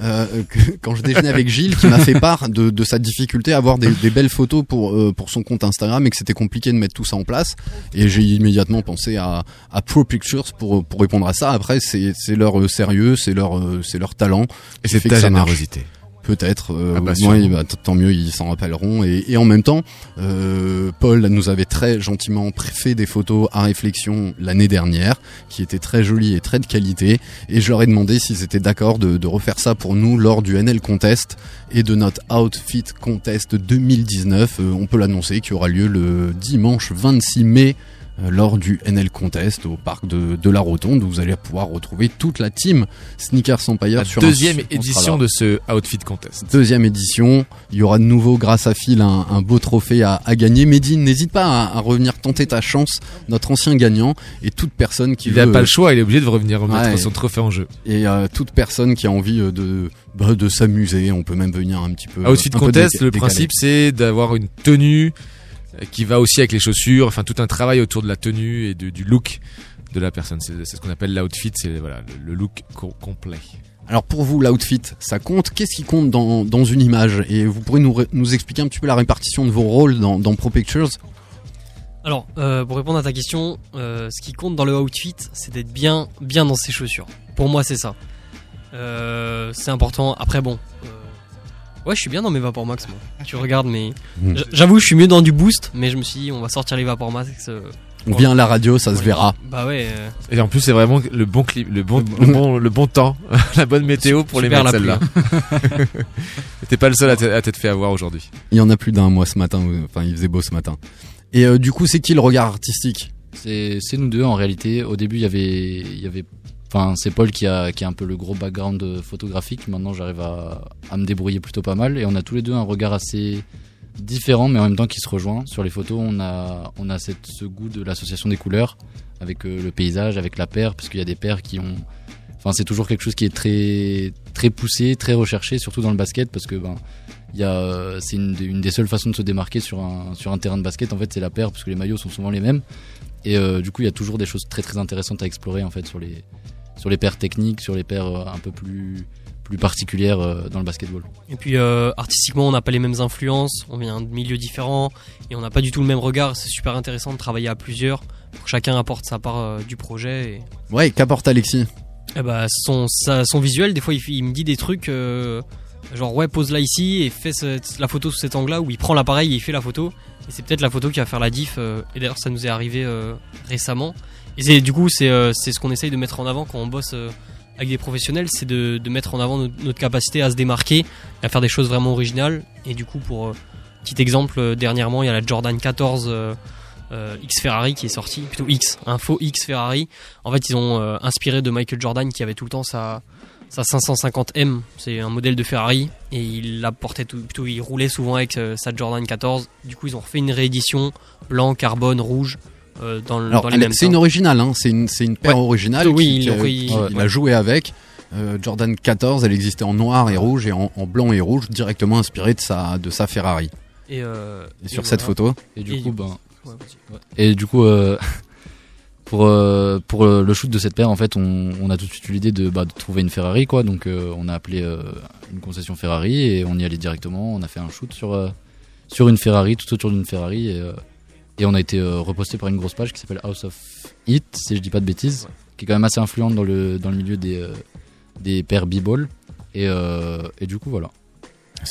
Euh, que- quand je déjeunais avec Gilles, qui m'a fait part de, de sa difficulté à avoir des, des belles photos pour euh, pour son compte Instagram et que c'était compliqué de mettre tout ça en place. Et j'ai immédiatement pensé à, à Pro Pictures pour pour répondre à ça. Après, c'est leur euh, sérieux, c'est leur euh, c'est leur talent. Et c'est ta marche. Peut-être. Euh, Ah bah, sûrement. bah, t- tant mieux, ils s'en rappelleront. Et, et en même temps, euh, Paul nous avait très gentiment fait des photos à réflexion l'année dernière, qui étaient très jolies et très de qualité. Et je leur ai demandé s'ils étaient d'accord de, de refaire ça pour nous lors du NL Contest et de notre Outfit Contest 2019. Euh, on peut l'annoncer qui aura lieu le dimanche 26 mai. Euh, Lors du NL Contest au parc de, de la Rotonde, où vous allez pouvoir retrouver toute la team Sneakers Empire La sur un- deuxième édition de ce Outfit Contest. deuxième édition. Il y aura de nouveau, grâce à Phil, un, un beau trophée à, à gagner. Mehdi, n'hésite pas à, à revenir tenter ta chance, notre ancien gagnant, et toute personne qui Il n'a pas le choix, il est obligé de revenir remettre Ouais. son trophée en jeu. et euh, toute personne qui a envie euh, de bah, de s'amuser. On peut même venir un petit peu. Outfit un Contest, le principe c'est d'avoir une tenue euh, qui va aussi avec les chaussures, enfin tout un travail autour de la tenue et de- du look de la personne. C'est ce qu'on appelle l'outfit, c'est voilà, le, le look co- complet. Alors pour vous, l'outfit, ça compte? Qu'est-ce qui compte dans, dans une image? Et vous pourrez nous, expliquer un petit peu la répartition de vos rôles dans, dans Pro Pictures? Alors, euh, pour répondre à ta question, euh, ce qui compte dans le outfit, c'est d'être bien, bien dans ses chaussures. Pour moi, c'est ça. Euh, c'est important. Après, bon. Ouais, je suis bien dans mes Vapor Max, moi. Tu regardes, mais. Mm. J- J'avoue, je suis mieux dans du boost, mais je me suis dit, on va sortir les Vapor Max. euh, On vient à la radio, ça se verra. Bah ouais. euh, Et en plus c'est vraiment le bon clip, le bon, le bon, le bon temps, la bonne météo pour les mettre celle-là. T'es pas le seul à t- à t'être fait avoir aujourd'hui. Il y en a plus d'un mois ce matin. Enfin, il faisait beau ce matin. Et euh, du coup, c'est qui le regard artistique? C'est c'est nous deux en réalité. Au début, il y avait, il y avait, enfin, c'est Paul qui a, un peu le gros background euh, photographique. Maintenant, j'arrive à, me débrouiller plutôt pas mal. Et on a tous les deux un regard assez différent, mais en même temps qui se rejoint. Sur les photos, on a, ce goût de l'association des couleurs avec euh, le paysage, avec la paire, parce qu'il y a des paires qui ont, enfin, c'est toujours quelque chose qui est très, très poussé, très recherché, surtout dans le basket, parce que ben, c'est une, des- seules façons de se démarquer sur un, sur un terrain de basket. En fait, c'est la paire, parce que les maillots sont souvent les mêmes. Et euh, du coup, il y a toujours des choses très très intéressantes à explorer en fait sur les sur les paires techniques, sur les paires euh, un peu plus plus particulières euh, dans le basketball. Et puis euh, artistiquement, on n'a pas les mêmes influences, on vient de milieux différents et on n'a pas du tout le même regard. C'est super intéressant de travailler à plusieurs pour que chacun apporte sa part euh, du projet. Et... Ouais, qu'apporte Alexis? Eh bah, son, sa- son visuel, des fois, il, me dit des trucs euh, genre ouais, pose là ici et fais la photo sous cet angle-là où il prend l'appareil et il fait la photo. Et c'est peut-être la photo qui va faire la diff. et d'ailleurs, ça nous est arrivé récemment. Et du coup, c'est euh, c'est ce qu'on essaye de mettre en avant quand on bosse euh, avec des professionnels, c'est de, de mettre en avant notre, capacité à se démarquer, à faire des choses vraiment originales. Et du coup, pour euh, petit exemple, euh, dernièrement, il y a la Jordan 14 euh, euh, X Ferrari qui est sortie, plutôt X, un faux X Ferrari. En fait, ils ont inspiré de Michael Jordan qui avait tout le temps sa, sa 550M, c'est un modèle de Ferrari, et il la portait plutôt, il roulait souvent avec sa Jordan 14. Du coup, ils ont refait une réédition blanc, carbone, rouge. Euh, dans, le- Alors, dans les mêmes c'est une originale, hein, c'est une, c'est une paire Ouais. originale. Oui, qui- il a joué avec. euh, Jordan 14, elle existait en noir et rouge et en, en blanc et rouge, directement inspirée de sa, de sa Ferrari. Et, euh, Et sur et cette voilà. photo Et du Et coup, ben, Ouais, vas-y. ouais. et du coup, euh, pour euh, pour euh, le shoot de cette paire, en fait, on, on a tout de suite eu l'idée de, bah, de trouver une Ferrari, quoi. Donc, euh, on a appelé euh, une concession Ferrari et on y allait directement. On a fait un shoot sur euh, sur une Ferrari, tout autour d'une Ferrari, et, euh, et on a été euh, reposté par une grosse page qui s'appelle House of Hit, si je dis pas de bêtises, qui est quand même assez influente dans le dans le milieu des euh, des paires b-ball. Et, euh, et du coup, voilà.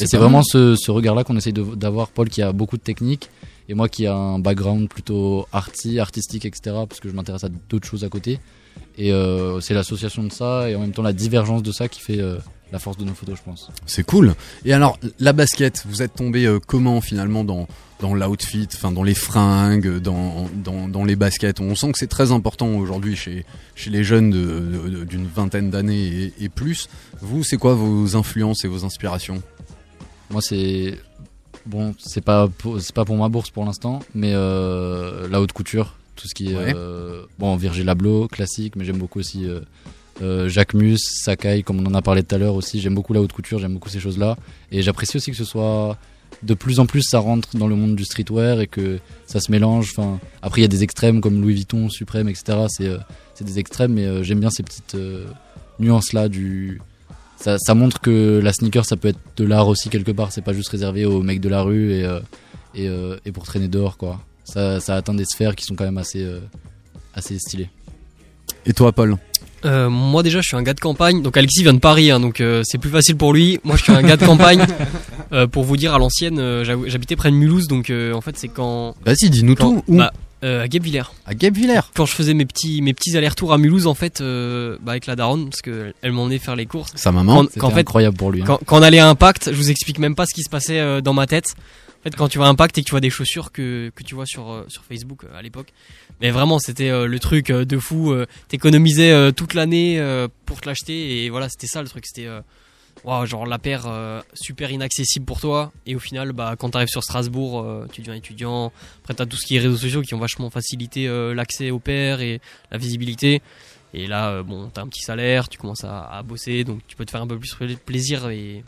Et c'est vraiment ce, ce regard-là qu'on essaye de- d'avoir. Paul qui a beaucoup de technique et moi qui a un background plutôt arty, artistique, etc. Parce que je m'intéresse à d'autres choses à côté. Et euh, c'est l'association de ça et en même temps la divergence de ça qui fait euh, la force de nos photos, je pense. C'est cool. Et alors, la basket, vous êtes tombé euh, comment finalement dans, dans l'outfit, enfin dans les fringues, dans, dans, dans les baskets? On sent que c'est très important aujourd'hui chez, chez les jeunes d'une vingtaine d'années et, et plus. Vous, c'est quoi vos influences et vos inspirations? Moi, c'est bon, c'est pas pour, pas pour ma bourse pour l'instant, mais euh, la haute couture, tout ce qui est Ouais. euh, bon Virgil Abloh classique, mais j'aime beaucoup aussi euh, Jacques Mus, Sakai, comme on en a parlé tout à l'heure aussi. J'aime beaucoup la haute couture, j'aime beaucoup ces choses-là, et j'apprécie aussi que ce soit de plus en plus ça rentre dans le monde du streetwear et que ça se mélange. Enfin, après il y a des extrêmes comme Louis Vuitton, Suprême, etc. C'est euh, c'est des extrêmes, mais euh, j'aime bien ces petites euh, nuances là du ça, montre que la sneaker ça peut être de l'art aussi quelque part c'est pas juste réservé aux mecs de la rue et, et, et pour traîner dehors quoi ça, ça atteint des sphères qui sont quand même assez assez stylées Et toi, Paul? Euh, moi déjà je suis un gars de campagne, donc Alexis vient de Paris, hein, donc euh, c'est plus facile pour lui. Moi je suis un gars de campagne. Euh, pour vous dire à l'ancienne, euh, j'hab- j'habitais près de Mulhouse, donc euh, en fait c'est quand. Vas-y, dis-nous quand- tout. Où bah, euh, à Guebwiller. À Guebwiller Quand je faisais mes petits mes petits allers-retours à Mulhouse en fait, euh, bah, avec la daronne, parce que elle m'emmenait faire les courses. Sa maman Quand, fait, incroyable pour lui, hein. Quand, quand on allait à Impact, je vous explique même pas ce qui se passait dans ma tête. En fait, quand tu à Impact et que tu vois des chaussures que, que tu vois sur, euh, sur Facebook euh, à l'époque. Mais vraiment, c'était euh, le truc de fou. T'économisais toute l'année pour te l'acheter. Et voilà, c'était ça le truc. C'était waouh, genre la paire super inaccessible pour toi. Et au final, bah, quand t'arrives sur Strasbourg, tu deviens étudiant. Après, t'as tout ce qui est réseaux sociaux qui ont vachement facilité l'accès aux paires et la visibilité. Et là, bon, t'as un petit salaire, tu commences à, à bosser, donc tu peux te faire un peu plus pla- plaisir. Et,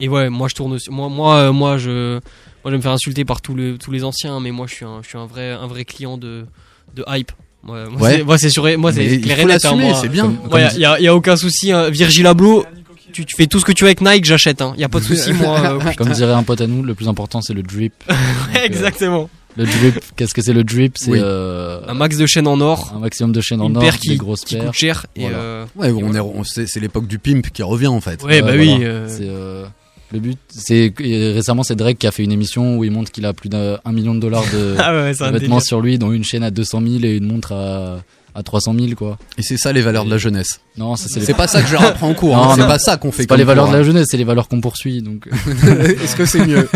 et ouais, moi je tourne aussi. Moi, moi, moi, je, moi, je vais me faire insulter par tous, le, tous les anciens, mais moi je suis un, je suis un vrai, un vrai client de, de hype. Ouais, moi, Ouais. c'est- moi, c'est sûr, moi c'est il clair et net, hein, moi. c'est bien. Moi, Comme y a- a, y a aucun souci. hein. Virgil Abloh, tu, tu fais tout ce que tu veux avec Nike, j'achète. Hein. Y a pas de souci, moi. euh, comme dirait un pote à nous le plus important c'est le drip Donc, euh, Exactement. le drip qu'est-ce que c'est le drip? C'est Oui. euh, Un max de chaînes en or. un maximum de chaînes en une or paire des qui, grosses qui paires coûte cher. Et, Voilà. euh, Ouais, et on voilà. est, on- c'est c'est l'époque du pimp qui revient en fait. Ouais, bah Ouais, oui. voilà. euh, euh, le but, c'est récemment c'est Drake qui a fait une émission où il montre qu'il a plus d'un un million de dollars de, Ah ouais, de vêtements sur lui, dont une chaîne à 200 000 et une montre à, à 300 000 quoi. Et c'est ça les valeurs de la jeunesse. Non, ça c'est les- pas ça que je leur apprends en cours. hein. C'est pas ça qu'on fait. C'est pas les valeurs cours, de la hein. jeunesse, c'est les valeurs qu'on poursuit donc. Est-ce que c'est mieux?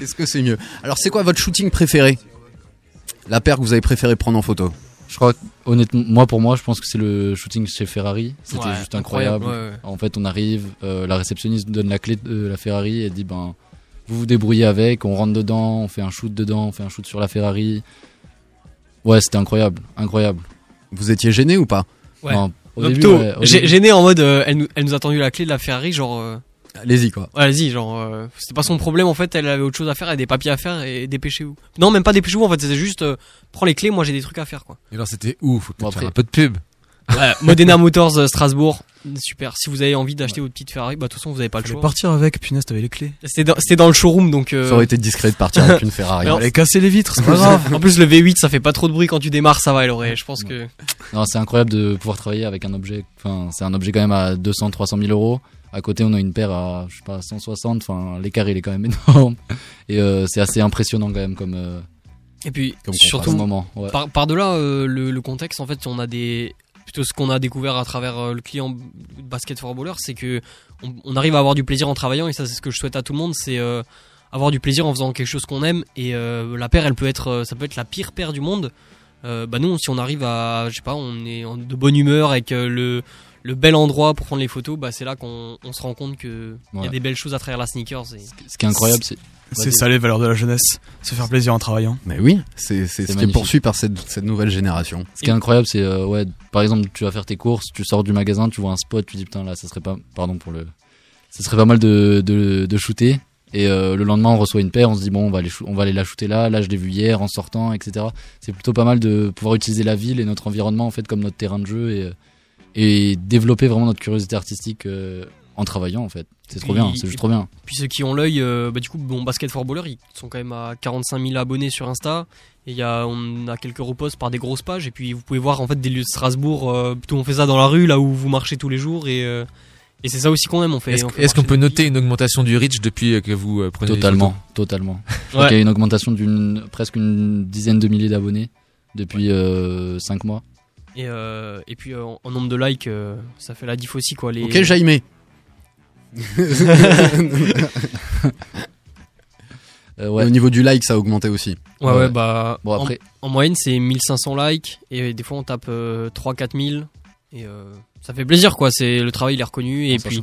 Est-ce que c'est mieux? Alors, c'est quoi votre shooting préféré? La paire que vous avez préféré prendre en photo? Je crois, honnêtement, moi pour moi, je pense que c'est le shooting chez Ferrari. C'était Ouais, juste incroyable. incroyable, ouais, ouais. En fait, on arrive, euh, la réceptionniste nous donne la clé de la Ferrari et dit ben, vous vous débrouillez avec, on rentre dedans, on fait un shoot dedans, on fait un shoot sur la Ferrari. Ouais, c'était incroyable, incroyable. Vous étiez gêné ou pas? Ouais. Non, au Euh, début, plutôt ouais, au gê- début. gêné en mode euh, elle, nous, elle nous a tendu la clé de la Ferrari genre euh, Allez-y quoi. ouais, allez-y genre euh, c'était pas son problème en fait elle avait autre chose à faire elle avait des papiers à faire et dépêchez-vous non même pas dépêchez-vous en fait c'était juste euh, prends les clés moi j'ai des trucs à faire quoi Et alors c'était où Faut peut-être Bon, faire un peu de pub. ouais, Modena Motors euh, Strasbourg super si vous avez envie d'acheter votre petite Ferrari bah de toute façon vous avez pas le Fallait choix partir avec, punaise, t'avais les clés. c'était dans, c'était dans le showroom donc euh, Ça aurait été discret de partir avec une Ferrari. Non. Fallait casser les vitres, c'est pas grave. en plus le V8 ça fait pas trop de bruit quand tu démarres ça va elle aurait je pense que Non, c'est incroyable de pouvoir travailler avec un objet. Enfin, c'est un objet quand même à 200, 300 000 euros. À côté, on a une paire à, je sais pas, 160. Enfin, l'écart, il est quand même énorme. Et euh, c'est assez impressionnant quand même comme, euh, et puis comme surtout moment. Ouais. Par, par delà euh, le, le contexte, en fait, on a des plutôt ce qu'on a découvert à travers euh, le client basket for baller, c'est que on, on arrive à avoir du plaisir en travaillant et ça c'est ce que je souhaite à tout le monde, c'est avoir du plaisir en faisant quelque chose qu'on aime et la paire elle peut être ça peut être la pire paire du monde. Bah nous si on arrive à je sais pas on est de bonne humeur avec le le bel endroit pour prendre les photos, bah c'est là qu'on on se rend compte que il y a des belles choses à travers la sneakers. Et... Ce qui est incroyable, c'est C'est ça les valeurs de la jeunesse, se faire plaisir en travaillant. Mais oui, c'est c'est ce qui est poursuivi par cette, cette nouvelle génération. Ce qui est incroyable, c'est euh, ouais, par exemple, tu vas faire tes courses, tu sors du magasin, tu vois un spot, tu dis putain là, ça serait pas, pardon pour le, ça serait pas mal de de, de shooter. Et euh, le lendemain, on reçoit une paire, on se dit bon, on va aller, on va aller la shooter là. Là, je l'ai vu hier en sortant, etc. C'est plutôt pas mal de pouvoir utiliser la ville et notre environnement en fait comme notre terrain de jeu et euh, et développer vraiment notre curiosité artistique euh, en travaillant en fait. C'est trop bien, c'est juste trop bien. Puis ceux qui ont l'œil, euh, bah, du coup, bon, Basket for Baller, ils sont quand même à 45 000 abonnés sur Insta. Et il y a, on a quelques reposts par des grosses pages. Et puis vous pouvez voir en fait des lieux de Strasbourg. Euh, plutôt on fait ça dans la rue, là où vous marchez tous les jours. Et, euh, et c'est ça aussi qu'on aime. On fait. Est-ce qu'on peut noter une augmentation du reach depuis que vous euh, prenez Totalement, totalement. Je crois Ouais. qu'il y a une augmentation d'une presque une dizaine de milliers d'abonnés depuis 5 mois. Et, euh, et puis euh, en, en nombre de likes, euh, ça fait la diff aussi quoi. Les... Ok, Jaime. Euh, ouais. Au niveau du like, ça a augmenté aussi. Ouais, ouais, bah. Bon, en- après- en, moyenne, c'est 1500 likes. Et des fois, on tape 3-4 000. Et euh, ça fait plaisir, quoi. C'est le travail, il est reconnu. Et puis,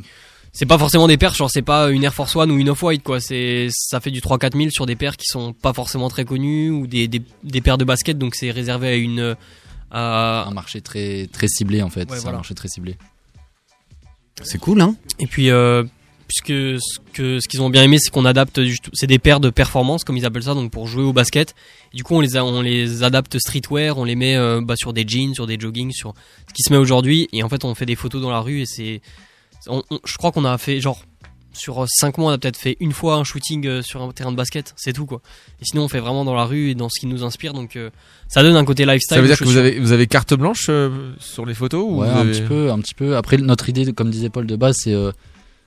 c'est pas forcément des paires, genre, c'est pas une Air Force One ou une Off-White, quoi. C'est, ça fait du 3-4 000 sur des paires qui sont pas forcément très connues ou des, des, des paires de basket. Donc, c'est réservé à une. À... Un marché très très ciblé en fait. Ouais, c'est voilà. un marché très ciblé. C'est cool, hein Et puis, euh, puisque ce que ce qu'ils ont bien aimé, c'est qu'on adapte, c'est des paires de performance, comme ils appellent ça, donc pour jouer au basket. Et du coup, on les, a- on les adapte streetwear, on les met euh, bah, sur des jeans, sur des joggings, sur ce qui se met aujourd'hui. Et en fait, on fait des photos dans la rue et c'est. on- on- je crois qu'on a fait, genre, sur 5 mois, on a peut-être fait une fois un shooting euh, sur un terrain de basket, c'est tout quoi. Et sinon, on fait vraiment dans la rue et dans ce qui nous inspire, donc euh, ça donne un côté lifestyle. Ça veut dire que vous avez, vous avez carte blanche euh, sur les photos ou Ouais, un petit peu, un petit peu. Après, notre idée, comme disait Paul de base, c'est euh,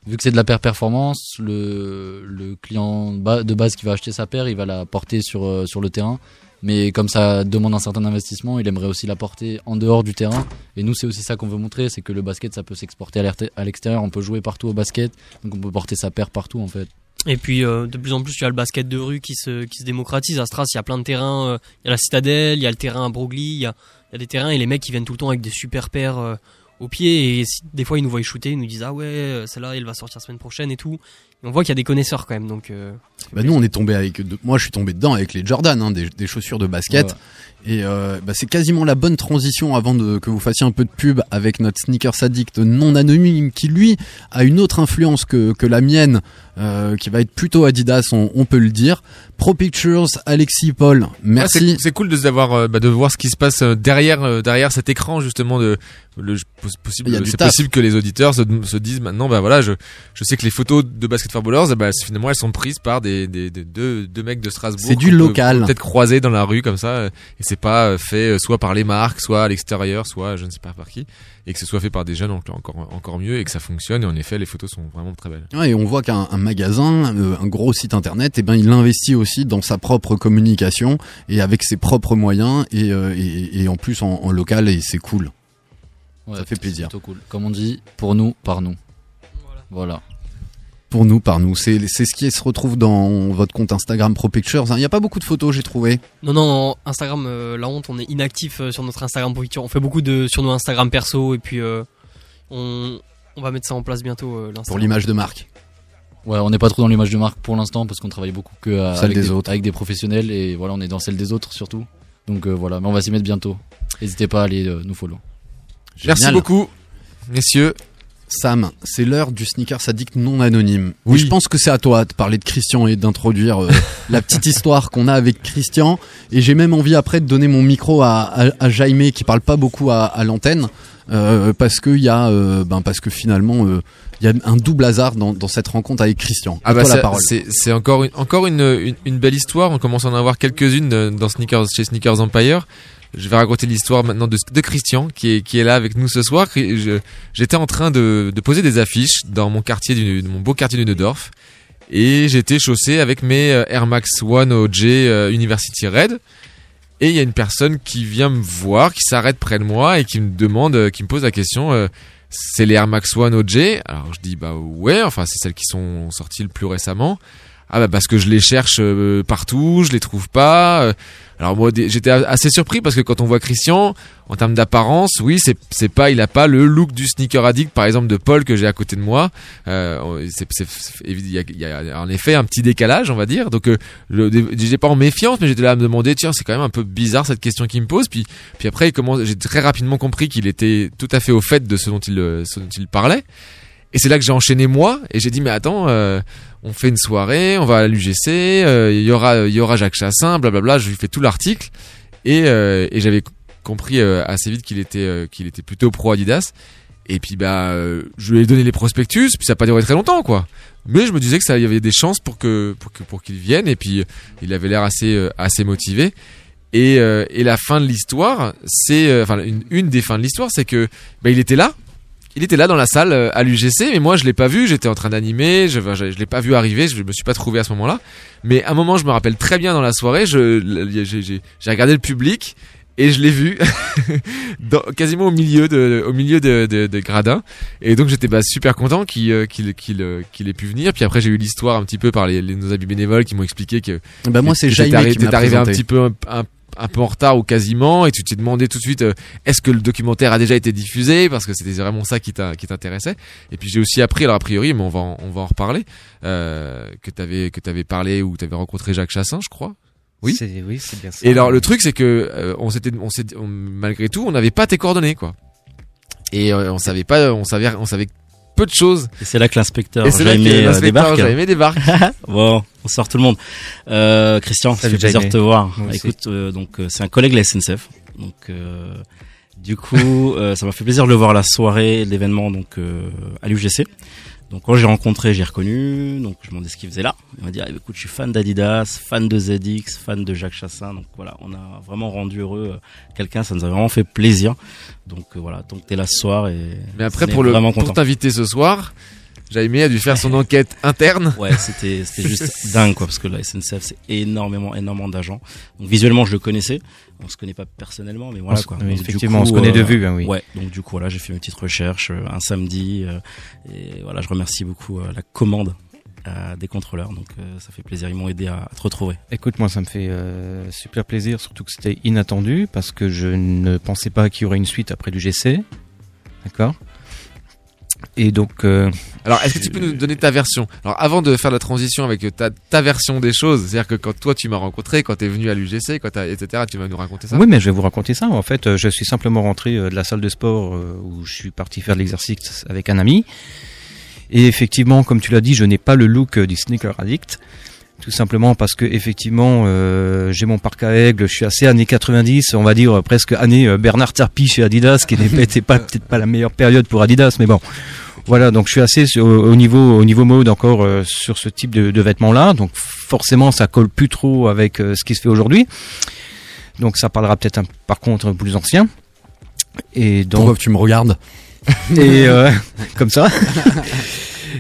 vu que c'est de la paire performance, le, le client de base qui va acheter sa paire, il va la porter sur, euh, sur le terrain. Mais comme ça demande un certain investissement, il aimerait aussi la porter en dehors du terrain. Et nous, c'est aussi ça qu'on veut montrer, c'est que le basket, ça peut s'exporter à l'extérieur. On peut jouer partout au basket, donc on peut porter sa paire partout en fait. Et puis euh, de plus en plus, il y a le basket de rue qui se, démocratise. À Stras, il y a plein de terrains. euh, Il y a la Citadelle, il y a le terrain à Broglie, il y a, des terrains et les mecs qui viennent tout le temps avec des super paires euh, au pied. Et des fois, ils nous voient shooter, ils nous disent Ah ouais, celle-là, elle va sortir la semaine prochaine et tout. On voit qu'il y a des connaisseurs quand même. Donc, euh, Bah nous on est tombé avec de- moi je suis tombé dedans avec les Jordan hein, des, des chaussures de basket Ouais. et euh, bah, c'est quasiment la bonne transition avant de, que vous fassiez un peu de pub avec notre sneakers addict non anonyme qui lui a une autre influence que, que la mienne euh, qui va être plutôt Adidas on, on peut le dire Pro Pictures Alexis Paul merci c'est- c'est cool de savoir, euh, bah, de voir ce qui se passe derrière, euh, derrière cet écran justement de le pos- possible. C'est taf. possible que les auditeurs se, se disent maintenant, bah voilà, je, je sais que les photos de Basket for Ballers, bah, finalement elles sont prises par des, des, des- deux, deux mecs de Strasbourg. C'est du peut local. Peut-être croisés dans la rue comme ça, et c'est pas euh, fait euh, soit par les marques, soit à l'extérieur, soit je ne sais pas par qui, et que ce soit fait par des jeunes donc encore encore mieux et que ça fonctionne. Et en effet, les photos sont vraiment très belles. Ouais, et on voit qu'un un magasin, euh, un gros site internet, eh ben il investit aussi dans sa propre communication et avec ses propres moyens et, euh, et, et en plus en, en local et c'est cool. Ouais, Ça fait c'est plaisir. plutôt cool. Comme on dit, pour nous, par nous. Voilà. Pour nous, par nous, c'est c'est ce qui se retrouve dans votre compte Instagram Pro Pictures. hein. Il n'y a pas beaucoup de photos, j'ai trouvé. non, non, Instagram, euh, la honte, on est inactif euh, sur notre Instagram pour picture. On fait beaucoup de sur nos Instagram perso et puis euh, on, on va mettre ça en place bientôt. euh, l'Instagram. Pour l'image de marque. Ouais, on n'est pas trop dans l'image de marque pour l'instant parce qu'on travaille beaucoup que Celle avec, des des, autres. avec des professionnels et voilà, on est dans celle des autres surtout. Donc euh, voilà, mais on va s'y mettre bientôt. N'hésitez pas à aller euh, nous follow. Merci beaucoup, messieurs. Sam, c'est l'heure du sneaker sadique non anonyme. Oui. Et je pense que c'est à toi de parler de Christian et d'introduire euh, la petite histoire qu'on a avec Christian. Et j'ai même envie après de donner mon micro à, à, à Jaime qui parle pas beaucoup à, à l'antenne. euh, parce que y a, euh, ben parce que finalement il y a un double hasard dans, dans cette rencontre avec Christian. Ah bah c'est encore une encore une, une, une belle histoire. On commence à en avoir quelques-unes dans sneakers chez Sneakers Empire. Je vais raconter l'histoire maintenant de, Christian qui est là avec nous ce soir. J'étais en train de, poser des affiches dans mon quartier du, mon beau quartier du Neudorf et j'étais chaussé avec mes euh, Air Max One OG euh, University Red. Et il y a une personne qui vient me voir, qui s'arrête près de moi et qui me demande, euh, qui me pose la question, c'est les Air Max One OG Alors je dis bah ouais, enfin c'est celles qui sont sorties le plus récemment. Ah bah parce que je les cherche euh, partout, je les trouve pas. euh. Alors moi j'étais assez surpris parce que quand on voit Christian en termes d'apparence, oui c'est c'est pas il a pas le look du sneaker addict par exemple de Paul que j'ai à côté de moi. Euh, il y y a en effet un petit décalage on va dire. Donc euh, j'étais pas en méfiance mais j'étais là à me demander tiens c'est quand même un peu bizarre cette question qu'il me pose. Puis puis après j'ai très rapidement compris qu'il était tout à fait au fait de ce dont il euh, ce dont il parlait. Et c'est là que j'ai enchaîné moi et j'ai dit mais attends euh, on fait une soirée, on va à l'UGC, euh, il y aura il y aura Jacques Chassin, blablabla, je lui fais tout l'article et, euh, j'avais compris assez vite qu'il était qu'il était plutôt pro Adidas et puis bah je lui ai donné les prospectus puis ça n'a pas duré très longtemps quoi. Mais je me disais que ça y avait des chances pour que pour que pour qu'il vienne et puis il avait l'air assez assez motivé. Et, la fin de l'histoire, c'est enfin une, une des fins de l'histoire, c'est que bah, il était là, il était là dans la salle euh, à l'UGC, mais moi je l'ai pas vu, j'étais en train d'animer, je, je, je l'ai pas vu arriver, je me suis pas trouvé à ce moment-là. Mais à un moment, je me rappelle très bien dans la soirée, j'ai- regardé le public et je l'ai vu dans, quasiment au milieu de au milieu de, de, de gradins. Et donc j'étais bah, super content qu'il euh, qu'il qu'il euh, qu'il ait pu venir. Puis après j'ai eu l'histoire un petit peu par les, les- nos amis bénévoles qui m'ont expliqué que Bah, moi, c'est Jaime qui m'a arrivé un petit peu un, un- un peu en retard ou quasiment et tu t'es demandé tout de suite euh, est-ce que le documentaire a déjà été diffusé parce que c'était vraiment ça qui t'a- qui t'intéressait. Et puis j'ai aussi appris alors a priori mais on va en, on va en reparler euh, que t'avais que t'avais parlé ou t'avais rencontré Jacques Chassin je crois. Oui. C'est- oui, c'est bien ça. et alors le truc c'est que euh, on s'était on s'est on- malgré tout on n'avait pas tes coordonnées quoi. Et euh, on savait pas on savait on savait peu de choses Et c'est là que l'inspecteur Jaime euh, débarque. Débarque. bon, bonsoir tout le monde. Euh, Christian, ça fait plaisir de te voir. Moi. Écoute, euh, donc euh, c'est un collègue de la SNCF. Donc euh, du coup, euh, ça m'a fait plaisir de le voir à la soirée, l'événement donc euh, à l'UGC. Donc quand j'ai rencontré, j'ai reconnu. Donc je me demandais ce qu'il faisait là. Il m'a dit ah, écoute, je suis fan d'Adidas, fan de ZX, fan de Jacques Chassin. Donc voilà, on a vraiment rendu heureux euh, quelqu'un. Ça nous a vraiment fait plaisir. Donc euh, voilà, donc t'es là ce soir et mais après pour le pour t'inviter ce soir Jaime a dû faire son enquête interne Ouais, c'était c'était juste dingue quoi parce que la SNCF c'est énormément énormément d'agents. Donc visuellement je le connaissais, on se connaît pas personnellement mais voilà On quoi. oui, Donc, du effectivement, on se connaît de vue, hein, oui. Ouais, donc du coup voilà, j'ai fait mes petites recherches euh, un samedi euh, et voilà, je remercie beaucoup euh, la commande euh, des contrôleurs donc euh, ça fait plaisir, ils m'ont aidé à, à te retrouver. Écoute, moi, ça me fait euh, super plaisir, surtout que c'était inattendu, parce que je ne pensais pas qu'il y aurait une suite après du GC. D'accord? Et donc. euh, alors est-ce que tu peux nous donner ta version? Alors avant de faire la transition avec ta, ta version des choses c'est à dire que quand toi tu m'as rencontré quand t'es venu à l'UGC quand etc tu vas nous raconter ça? Oui, mais je vais vous raconter ça. En fait, euh, je suis simplement rentré euh, de la salle de sport euh, où je suis parti faire de l'exercice avec un ami. Et effectivement, comme tu l'as dit, je n'ai pas le look euh, du sneaker addict. Tout simplement parce que effectivement, euh, j'ai mon parc à aigle, je suis assez années 90, on va dire euh, presque année euh, Bernard Tapie chez Adidas, qui n'était pas peut-être pas la meilleure période pour Adidas, mais bon, voilà. Donc je suis assez au niveau au niveau mode encore euh, sur ce type de, de vêtements-là. Donc forcément, ça colle plus trop avec euh, ce qui se fait aujourd'hui. Donc ça parlera peut-être un- par contre plus ancien. Et donc Pourquoi tu me regardes? Et euh, comme ça.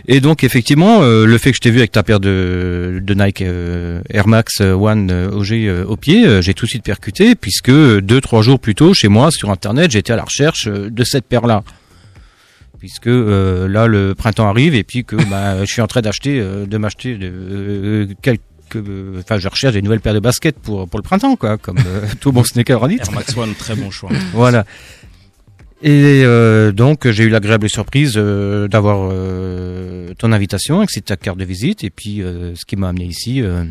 Et donc effectivement, euh, le fait que je t'ai vu avec ta paire de, de Nike euh, Air Max One euh, OG euh, au pied, euh, j'ai tout de suite percuté puisque euh, deux trois jours plus tôt chez moi sur internet, j'étais à la recherche euh, de cette paire là. Puisque euh, là le printemps arrive et puis que bah, je suis en train d'acheter, euh, de m'acheter de, euh, quelques, euh, enfin je recherche des nouvelles paires de baskets pour pour le printemps quoi, comme euh, tout bon sneaker addict. Air Max One, très bon choix. Voilà. Et euh, donc j'ai eu l'agréable surprise euh, d'avoir euh, ton invitation, que c'est ta carte de visite, et puis euh, ce qui m'a amené ici euh,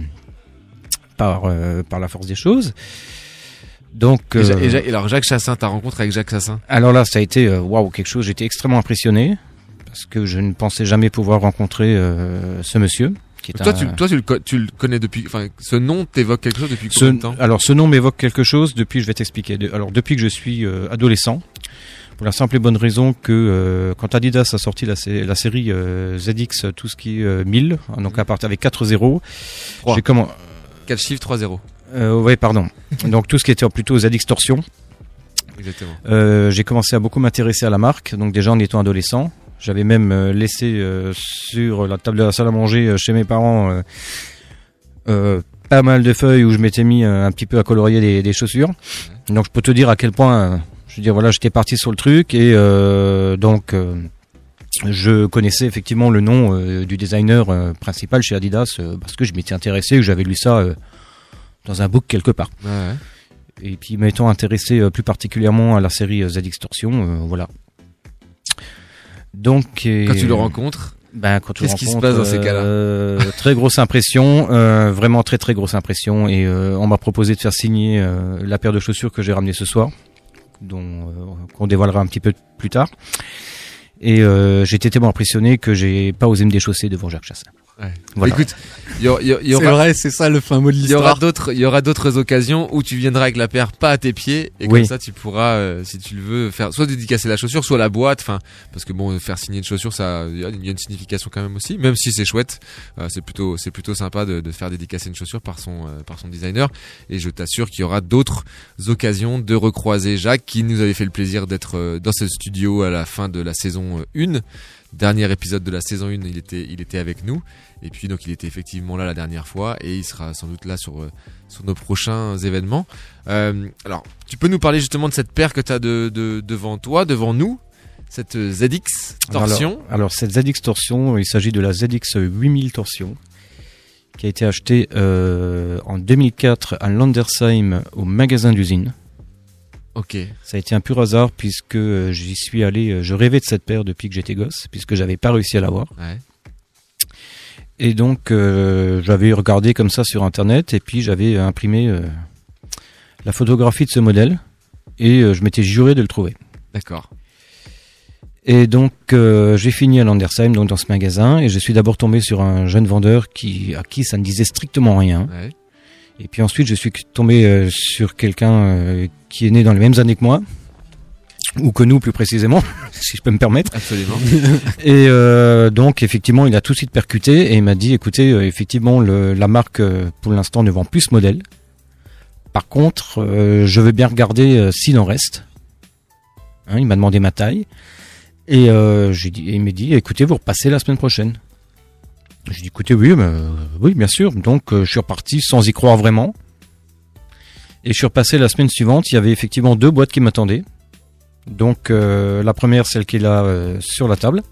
par euh, par la force des choses. Donc et, euh, et alors Jacques Chassin ta rencontre avec Jacques Chassin alors là, ça a été waouh quelque chose. J'étais extrêmement impressionné parce que je ne pensais jamais pouvoir rencontrer euh, ce monsieur. Qui est toi un- tu toi tu le, tu le connais depuis enfin ce nom t'évoque quelque chose depuis Ce- combien de temps? alors ce nom m'évoque quelque chose depuis, je vais t'expliquer. De- Alors depuis que je suis euh, adolescent, pour la simple et bonne raison que euh, quand Adidas a sorti la, sé- la série euh, ZX, tout ce qui est euh, 1000, hein, donc à partir avec 4 0 Trois. j'ai comment 4 chiffres 3 0 euh, ouais, pardon. donc tout ce qui était plutôt ZX Torsion. exactement Euh, j'ai commencé à beaucoup m'intéresser à la marque, donc déjà en étant adolescent. J'avais même euh, laissé euh, sur la table de la salle à manger euh, chez mes parents euh, euh, pas mal de feuilles où je m'étais mis euh, un petit peu à colorier des, des chaussures. Donc je peux te dire à quel point, euh, je veux dire voilà, j'étais parti sur le truc et euh, donc euh, je connaissais effectivement le nom euh, du designer euh, principal chez Adidas euh, parce que je m'étais intéressé, que j'avais lu ça dans un book quelque part. Ouais, ouais. Et puis m'étant intéressé plus particulièrement à la série Torsion, euh, voilà. Donc Quand tu le rencontres, ben, quand tu le qu'est-ce qui se passe dans ces cas-là euh, Très grosse impression, euh, vraiment très très grosse impression. Et euh, on m'a proposé de faire signer euh, la paire de chaussures que j'ai ramenée ce soir, dont euh, qu'on dévoilera un petit peu plus tard. Et euh, j'ai été tellement impressionné que j'ai pas osé me déchausser devant Jacques Chassin. Ouais. Voilà. Écoute, y, aura- y aura- C'est vrai, c'est ça le fin mot de Il y aura l'histoire. d'autres, il y aura d'autres occasions où tu viendras avec la paire pas à tes pieds et Oui. comme ça tu pourras, euh, si tu le veux, faire soit dédicacer la chaussure, soit la boîte. Enfin, parce que bon, faire signer une chaussure, ça, il y a une signification quand même aussi. Même si c'est chouette, euh, c'est plutôt, c'est plutôt sympa de, de faire dédicacer une chaussure par son, euh, par son designer. Et je t'assure qu'il y aura d'autres occasions de recroiser Jacques, qui nous avait fait le plaisir d'être euh, dans ce studio à la fin de la saison 1 dernier épisode de la saison 1, il était, il était avec nous. Et puis donc il était effectivement là la dernière fois et il sera sans doute là sur, euh, sur nos prochains événements. Euh, alors, tu peux nous parler justement de cette paire que tu as de, de- devant toi, devant nous, cette euh, ZX Torsion. Alors, alors, cette ZX Torsion, il s'agit de la ZX 8000 Torsion qui a été achetée euh, en 2004 à Landersheim au magasin d'usine. Ok. Ça a été un pur hasard puisque euh, j'y suis allé, euh, je rêvais de cette paire depuis que j'étais gosse puisque j'avais pas réussi à l'avoir. Ouais. Et donc euh, j'avais regardé comme ça sur internet et puis j'avais imprimé euh, la photographie de ce modèle et euh, je m'étais juré de le trouver. D'accord. Et donc euh, j'ai fini à Landersheim, donc dans ce magasin, et je suis d'abord tombé sur un jeune vendeur qui à qui ça ne disait strictement rien. Ouais. Et puis ensuite je suis tombé euh, sur quelqu'un euh, qui est né dans les mêmes années que moi, ou que nous plus précisément, si je peux me permettre. Absolument. Et euh, donc effectivement il a tout de suite percuté et il m'a dit écoutez euh, effectivement le, la marque euh, pour l'instant ne vend plus ce modèle. Par contre euh, je veux bien regarder euh, s'il en reste. Hein, il m'a demandé ma taille. Et euh, j'ai dit, et il m'a dit, écoutez, vous repassez la semaine prochaine. J'ai dit, écoutez, oui, mais, euh, oui, bien sûr. Donc, euh, je suis reparti sans y croire vraiment. Et je suis repassé la semaine suivante. Il y avait effectivement deux boîtes qui m'attendaient. Donc, euh, la première, celle qui est là euh, sur la table.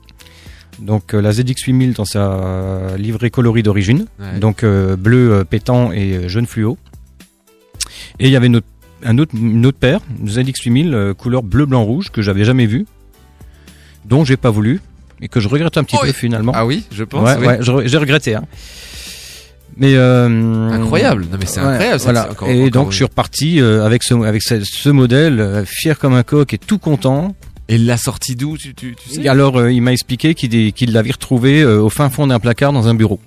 Donc, la ZX8000 dans sa livrée coloris d'origine. Ouais. Donc, bleu pétant et jaune fluo. Et il y avait une autre, un autre, une autre paire, une ZX8000 euh, couleur bleu, blanc, rouge que j'avais jamais vue dont j'ai pas voulu et que je regrette un petit Oh, peu finalement. Ah oui, je pense. Ouais, oui. ouais, je re- j'ai regretté. Hein. Mais euh, Incroyable. Non, mais c'est incroyable, Voilà. encore- et encore donc je suis reparti euh, avec ce avec ce, ce modèle, euh, fier comme un coq et tout content. Et la sortie d'où tu, tu, tu sais? Et alors il m'a expliqué qu'il l'avait retrouvé au fin fond d'un placard dans un bureau.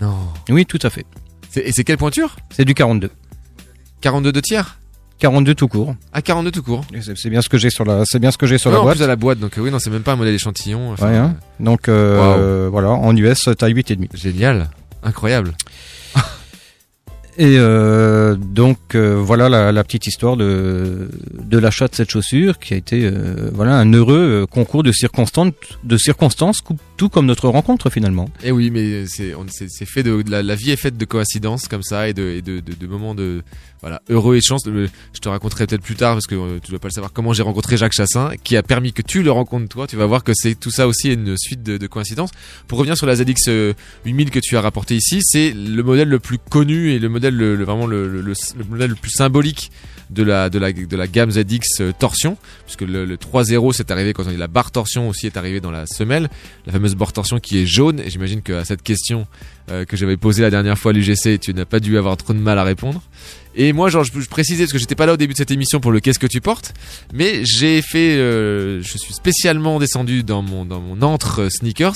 Non. Oui, tout à fait. Et c'est quelle pointure? C'est du 42. 42 de tiers? 42 tout court. Ah, 42 tout court. C'est bien ce que j'ai sur la c'est bien ce que j'ai sur Ouais, la en boîte. plus à la boîte, donc euh, oui, non, c'est même pas un modèle échantillon. enfin, Ouais, hein. Donc euh, voilà, en US taille 8 et demi. Génial. Incroyable. Et euh, donc euh, voilà la, la petite histoire de, de l'achat de cette chaussure qui a été euh, voilà un heureux euh, concours de circonstances, de circonstances tout comme notre rencontre finalement. Et oui, mais c'est fait de, la, vie est faite de coïncidences comme ça et de, moments de voilà heureux et de chance. Le- Je te raconterai peut-être plus tard parce que euh, tu dois pas le savoir comment j'ai rencontré Jacques Chassin, qui a permis que tu le rencontres toi. Tu vas voir que c'est tout ça aussi une suite de, de coïncidences. Pour revenir sur la ZX euh, 8000 que tu as rapporté ici, c'est le modèle le plus connu et le modèle le, le- vraiment le, le, le- le modèle le plus symbolique de la gamme ZX euh, torsion puisque le, le 3.0 c'est arrivé quand on dit la barre torsion aussi est arrivé dans la semelle la fameuse barre torsion qui est jaune. Et j'imagine qu'à cette question euh, que j'avais posée la dernière fois à l'UGC tu n'as pas dû avoir trop de mal à répondre. Et moi genre je, je précisais parce que j'étais pas là au début de cette émission pour le qu'est-ce que tu portes mais j'ai fait euh, je suis spécialement descendu dans mon dans mon entre euh, sneakers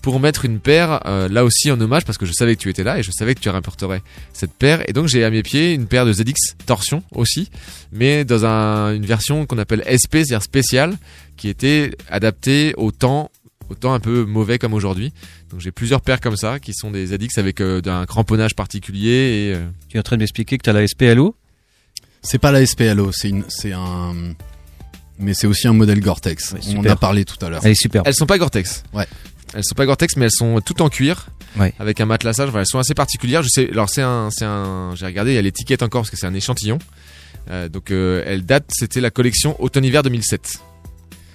pour mettre une paire là aussi en hommage parce que je savais que tu étais là et je savais que tu rapporterais cette paire. Et donc j'ai à mes pieds une paire de ZX torsion aussi mais dans un- une version qu'on appelle SP c'est-à-dire spéciale qui était adaptée au temps au temps un peu mauvais comme aujourd'hui donc j'ai plusieurs paires comme ça qui sont des ZX avec euh, un cramponnage particulier et euh, Tu es en train de m'expliquer que tu as la SPLO C'est pas la SPLO, c'est un, mais c'est aussi un modèle Gore-Tex. On en a parlé tout à l'heure. Elle est super. Elles sont pas Gore-Tex. Ouais. Elles sont pas Gore-Tex, mais elles sont toutes en cuir. Ouais. Avec un matelassage. Voilà, elles sont assez particulières. Je sais. Alors c'est un. J'ai regardé. Il y a l'étiquette encore parce que c'est un échantillon. Euh, donc euh, elle date. C'était la collection automne-hiver 2007.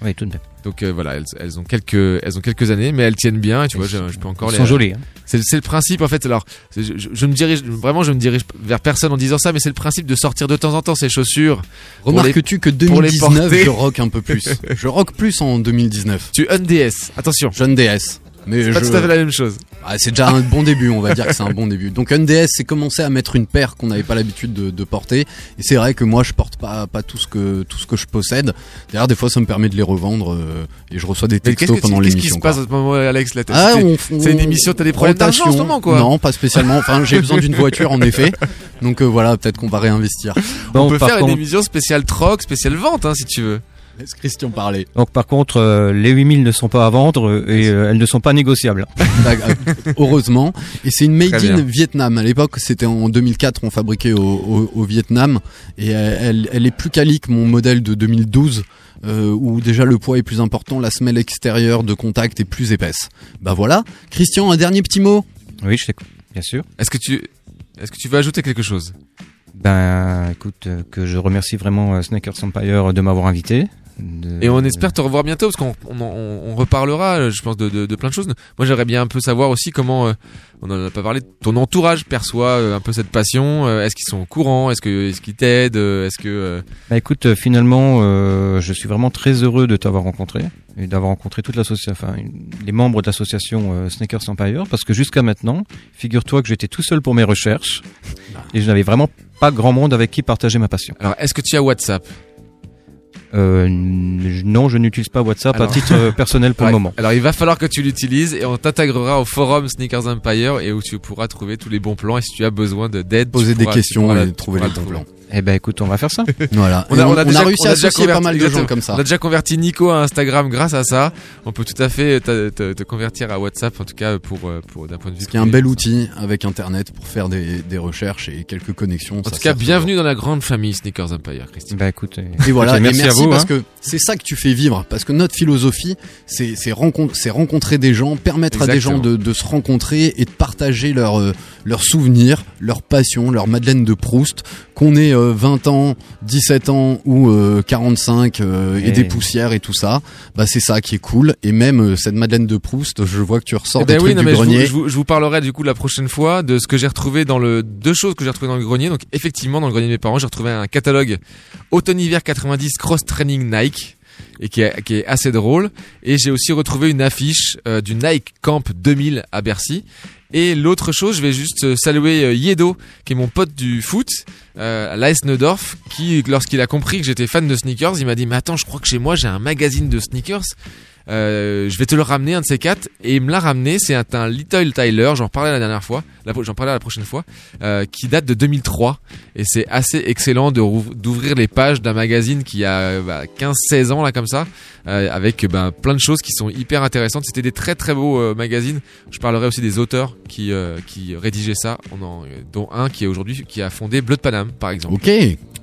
Oui, tout de même. Donc euh, voilà, elles, elles ont quelques, elles ont quelques années, mais elles tiennent bien. Et tu vois, je, je peux encore elles les. sont jolies, hein. C'est, c'est le principe en fait. Alors, je, je- je me dirige vraiment, je me dirige vers personne en disant ça, mais c'est le principe de sortir de temps en temps ces chaussures. Remarques-tu que pour les 2019, porter. je rock un peu plus. je rock plus en 2019. Tu NDS, attention. Je NDS. Mais C'est pas je- tout à fait la même chose. Ah, c'est déjà un bon début, on va dire que c'est un bon début. Donc NDS, c'est commencer à mettre une paire qu'on n'avait pas l'habitude de, de porter. Et c'est vrai que moi, je porte pas pas tout ce que tout ce que je possède. D'ailleurs, des fois, ça me permet de les revendre euh, et je reçois des textos que- pendant qu'est-ce qui l'émission. se passe quoi. en ce moment, Alex là, t'as- Ah, c'est, on- c'est une on- émission, t'as des problèmes d'argent en ce moment quoi. Non, pas spécialement. Enfin, j'ai besoin d'une voiture en effet. Donc euh, voilà, peut-être qu'on va réinvestir. On peut faire une émission spéciale troc, spéciale vente hein, si tu veux. Laisse Christian parler. Donc par contre, euh, les 8000 ne sont pas à vendre euh, et euh, elles ne sont pas négociables. Heureusement. Et c'est une made in. Vietnam. À l'époque, c'était en 2004, on fabriquait au, au, au Vietnam. Et elle, est plus quali que mon modèle de 2012, euh, où déjà le poids est plus important, la semelle extérieure de contact est plus épaisse. Bah voilà. Christian, un dernier petit mot? Oui, je t'écoute, bien sûr. Est-ce que tu, est-ce que tu veux ajouter quelque chose? Ben, écoute, que je remercie vraiment Sneakers Empire de m'avoir invité. De- Et on espère te revoir bientôt parce qu'on on, on- on reparlera, je pense, de, de- de plein de choses. Moi, j'aimerais bien un peu savoir aussi comment, euh, on en a pas parlé, ton entourage perçoit euh, un peu cette passion. Euh, Est-ce qu'ils sont au courant Est-ce que, est-ce qu'ils t'aident Est-ce que Bah écoute, finalement, je suis vraiment très heureux de t'avoir rencontré et d'avoir rencontré toute l'association, enfin une- les membres de l'association Sneakers Empire, parce que jusqu'à maintenant, figure-toi que j'étais tout seul pour mes recherches et je n'avais vraiment pas grand monde avec qui partager ma passion. Alors, est-ce que tu as WhatsApp? Euh, Non, je n'utilise pas WhatsApp Alors- à titre euh, personnel pour Ouais. le moment. Alors il va falloir que tu l'utilises et on t'intégrera au forum Sneakers Empire et où tu pourras trouver tous les bons plans et si tu as besoin de- d'aide, Poser tu des questions pourras et trouver les bons la plans. Eh ben écoute, on va faire ça. Voilà. On a, on- on a on déjà, a réussi à associer pas mal de gens comme ça. On a déjà converti Nico à Instagram grâce à ça. On peut tout à fait te, te- te convertir à WhatsApp, en tout cas pour, euh, pour d'un point de vue. Ce qui est un bel outil avec Internet pour faire des, des recherches et quelques connexions. En tout cas, bienvenue dans la grande famille Sneakers Empire, Christian. Bah écoute, Et voilà, et merci, à vous. parce hein. que c'est ça que tu fais vivre. Parce que notre philosophie, c'est c'est rencon- c'est rencontrer des gens, permettre à des gens de, de se rencontrer et de partager leurs euh, leurs souvenirs, leurs passions, leur Madeleine de Proust. Qu'on ait euh, 20 ans, 17 ans ou euh, 45 euh, et Et- des poussières et tout ça, bah c'est ça qui est cool. Et même euh, cette Madeleine de Proust, je vois que tu ressors Eh des ben trucs oui, non, du mais je vous, grenier. je, vous, je vous parlerai du coup la prochaine fois de ce que j'ai retrouvé dans le deux choses que j'ai retrouvé dans le grenier. Donc effectivement dans le grenier de mes parents, j'ai retrouvé un catalogue automne-hiver 90 cross training Nike et qui est, qui est assez drôle. Et j'ai aussi retrouvé une affiche euh, du Nike Camp 2000 à Bercy. Et l'autre chose, je vais juste euh, saluer euh, Yedo, qui est mon pote du foot, euh, à qui, lorsqu'il a compris que j'étais fan de sneakers, il m'a dit, mais attends, je crois que chez moi, j'ai un magazine de sneakers. Euh, je vais te le ramener, un de ces quatre. Et il me l'a ramené, c'est un, un Little Tyler, j'en parlais la dernière fois, j'en parlerai la prochaine fois, euh, qui date de 2003. Et c'est assez excellent d'ouvrir les pages d'un magazine qui a bah, 15-16 ans, là, comme ça, euh, avec bah, plein de choses qui sont hyper intéressantes. C'était des très très beaux euh, magazines. Je parlerai aussi des auteurs qui, euh, qui rédigeaient ça, On en- dont un qui est aujourd'hui, qui a fondé Bleu de Paname, par exemple. Ok.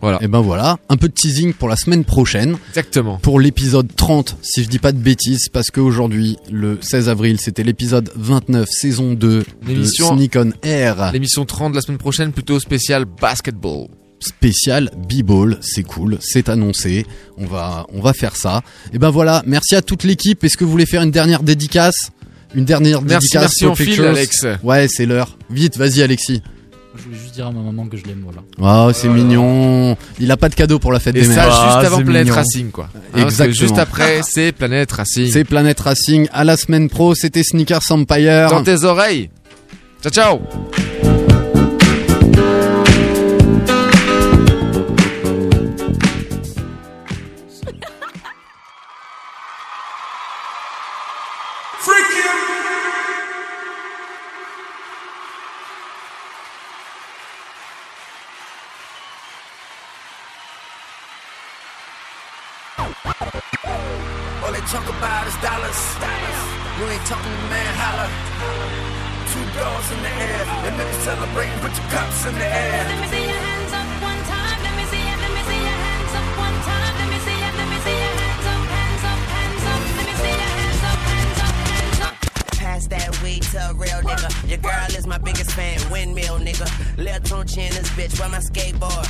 Voilà. Et ben voilà, un peu de teasing pour la semaine prochaine. Exactement. Pour l'épisode 30, si je dis pas de bêtises, parce qu'aujourd'hui, le 16 avril, c'était l'épisode 29, saison 2 de L'émission- Sneak on Air. L'émission 30 de la semaine prochaine, plutôt spéciale basketball. Spécial B-Ball, c'est cool, c'est annoncé, on va, on va faire ça. Et ben voilà, merci à toute l'équipe. Est-ce que vous voulez faire une dernière dédicace? Une dernière Merci, dédicace merci file, Pictures? Alex. Ouais, c'est l'heure. Vite, vas-y Alexis. Je voulais juste dire à ma maman que je l'aime, voilà. Oh, c'est mignon. Il a pas de cadeau pour la fête Et des ça, mères. juste Ah, avant c'est Planète mignon. Racing, quoi. Hein, parce que Exactement. juste après, c'est Planète Racing. C'est Planète Racing. À la semaine pro, c'était Sneakers Empire. Dans tes oreilles. Ciao, ciao. Cups in the air. Let me see your hands up one time. Let me see it. Let me see your hands up one time. Let me see it. Let me see your hands up, hands up, hands up. Let me see your hands up, hands up, hands up. Pass that weed to a real nigga. Your girl is my biggest fan, windmill nigga. Lil Tunchi in this bitch, where my skateboard?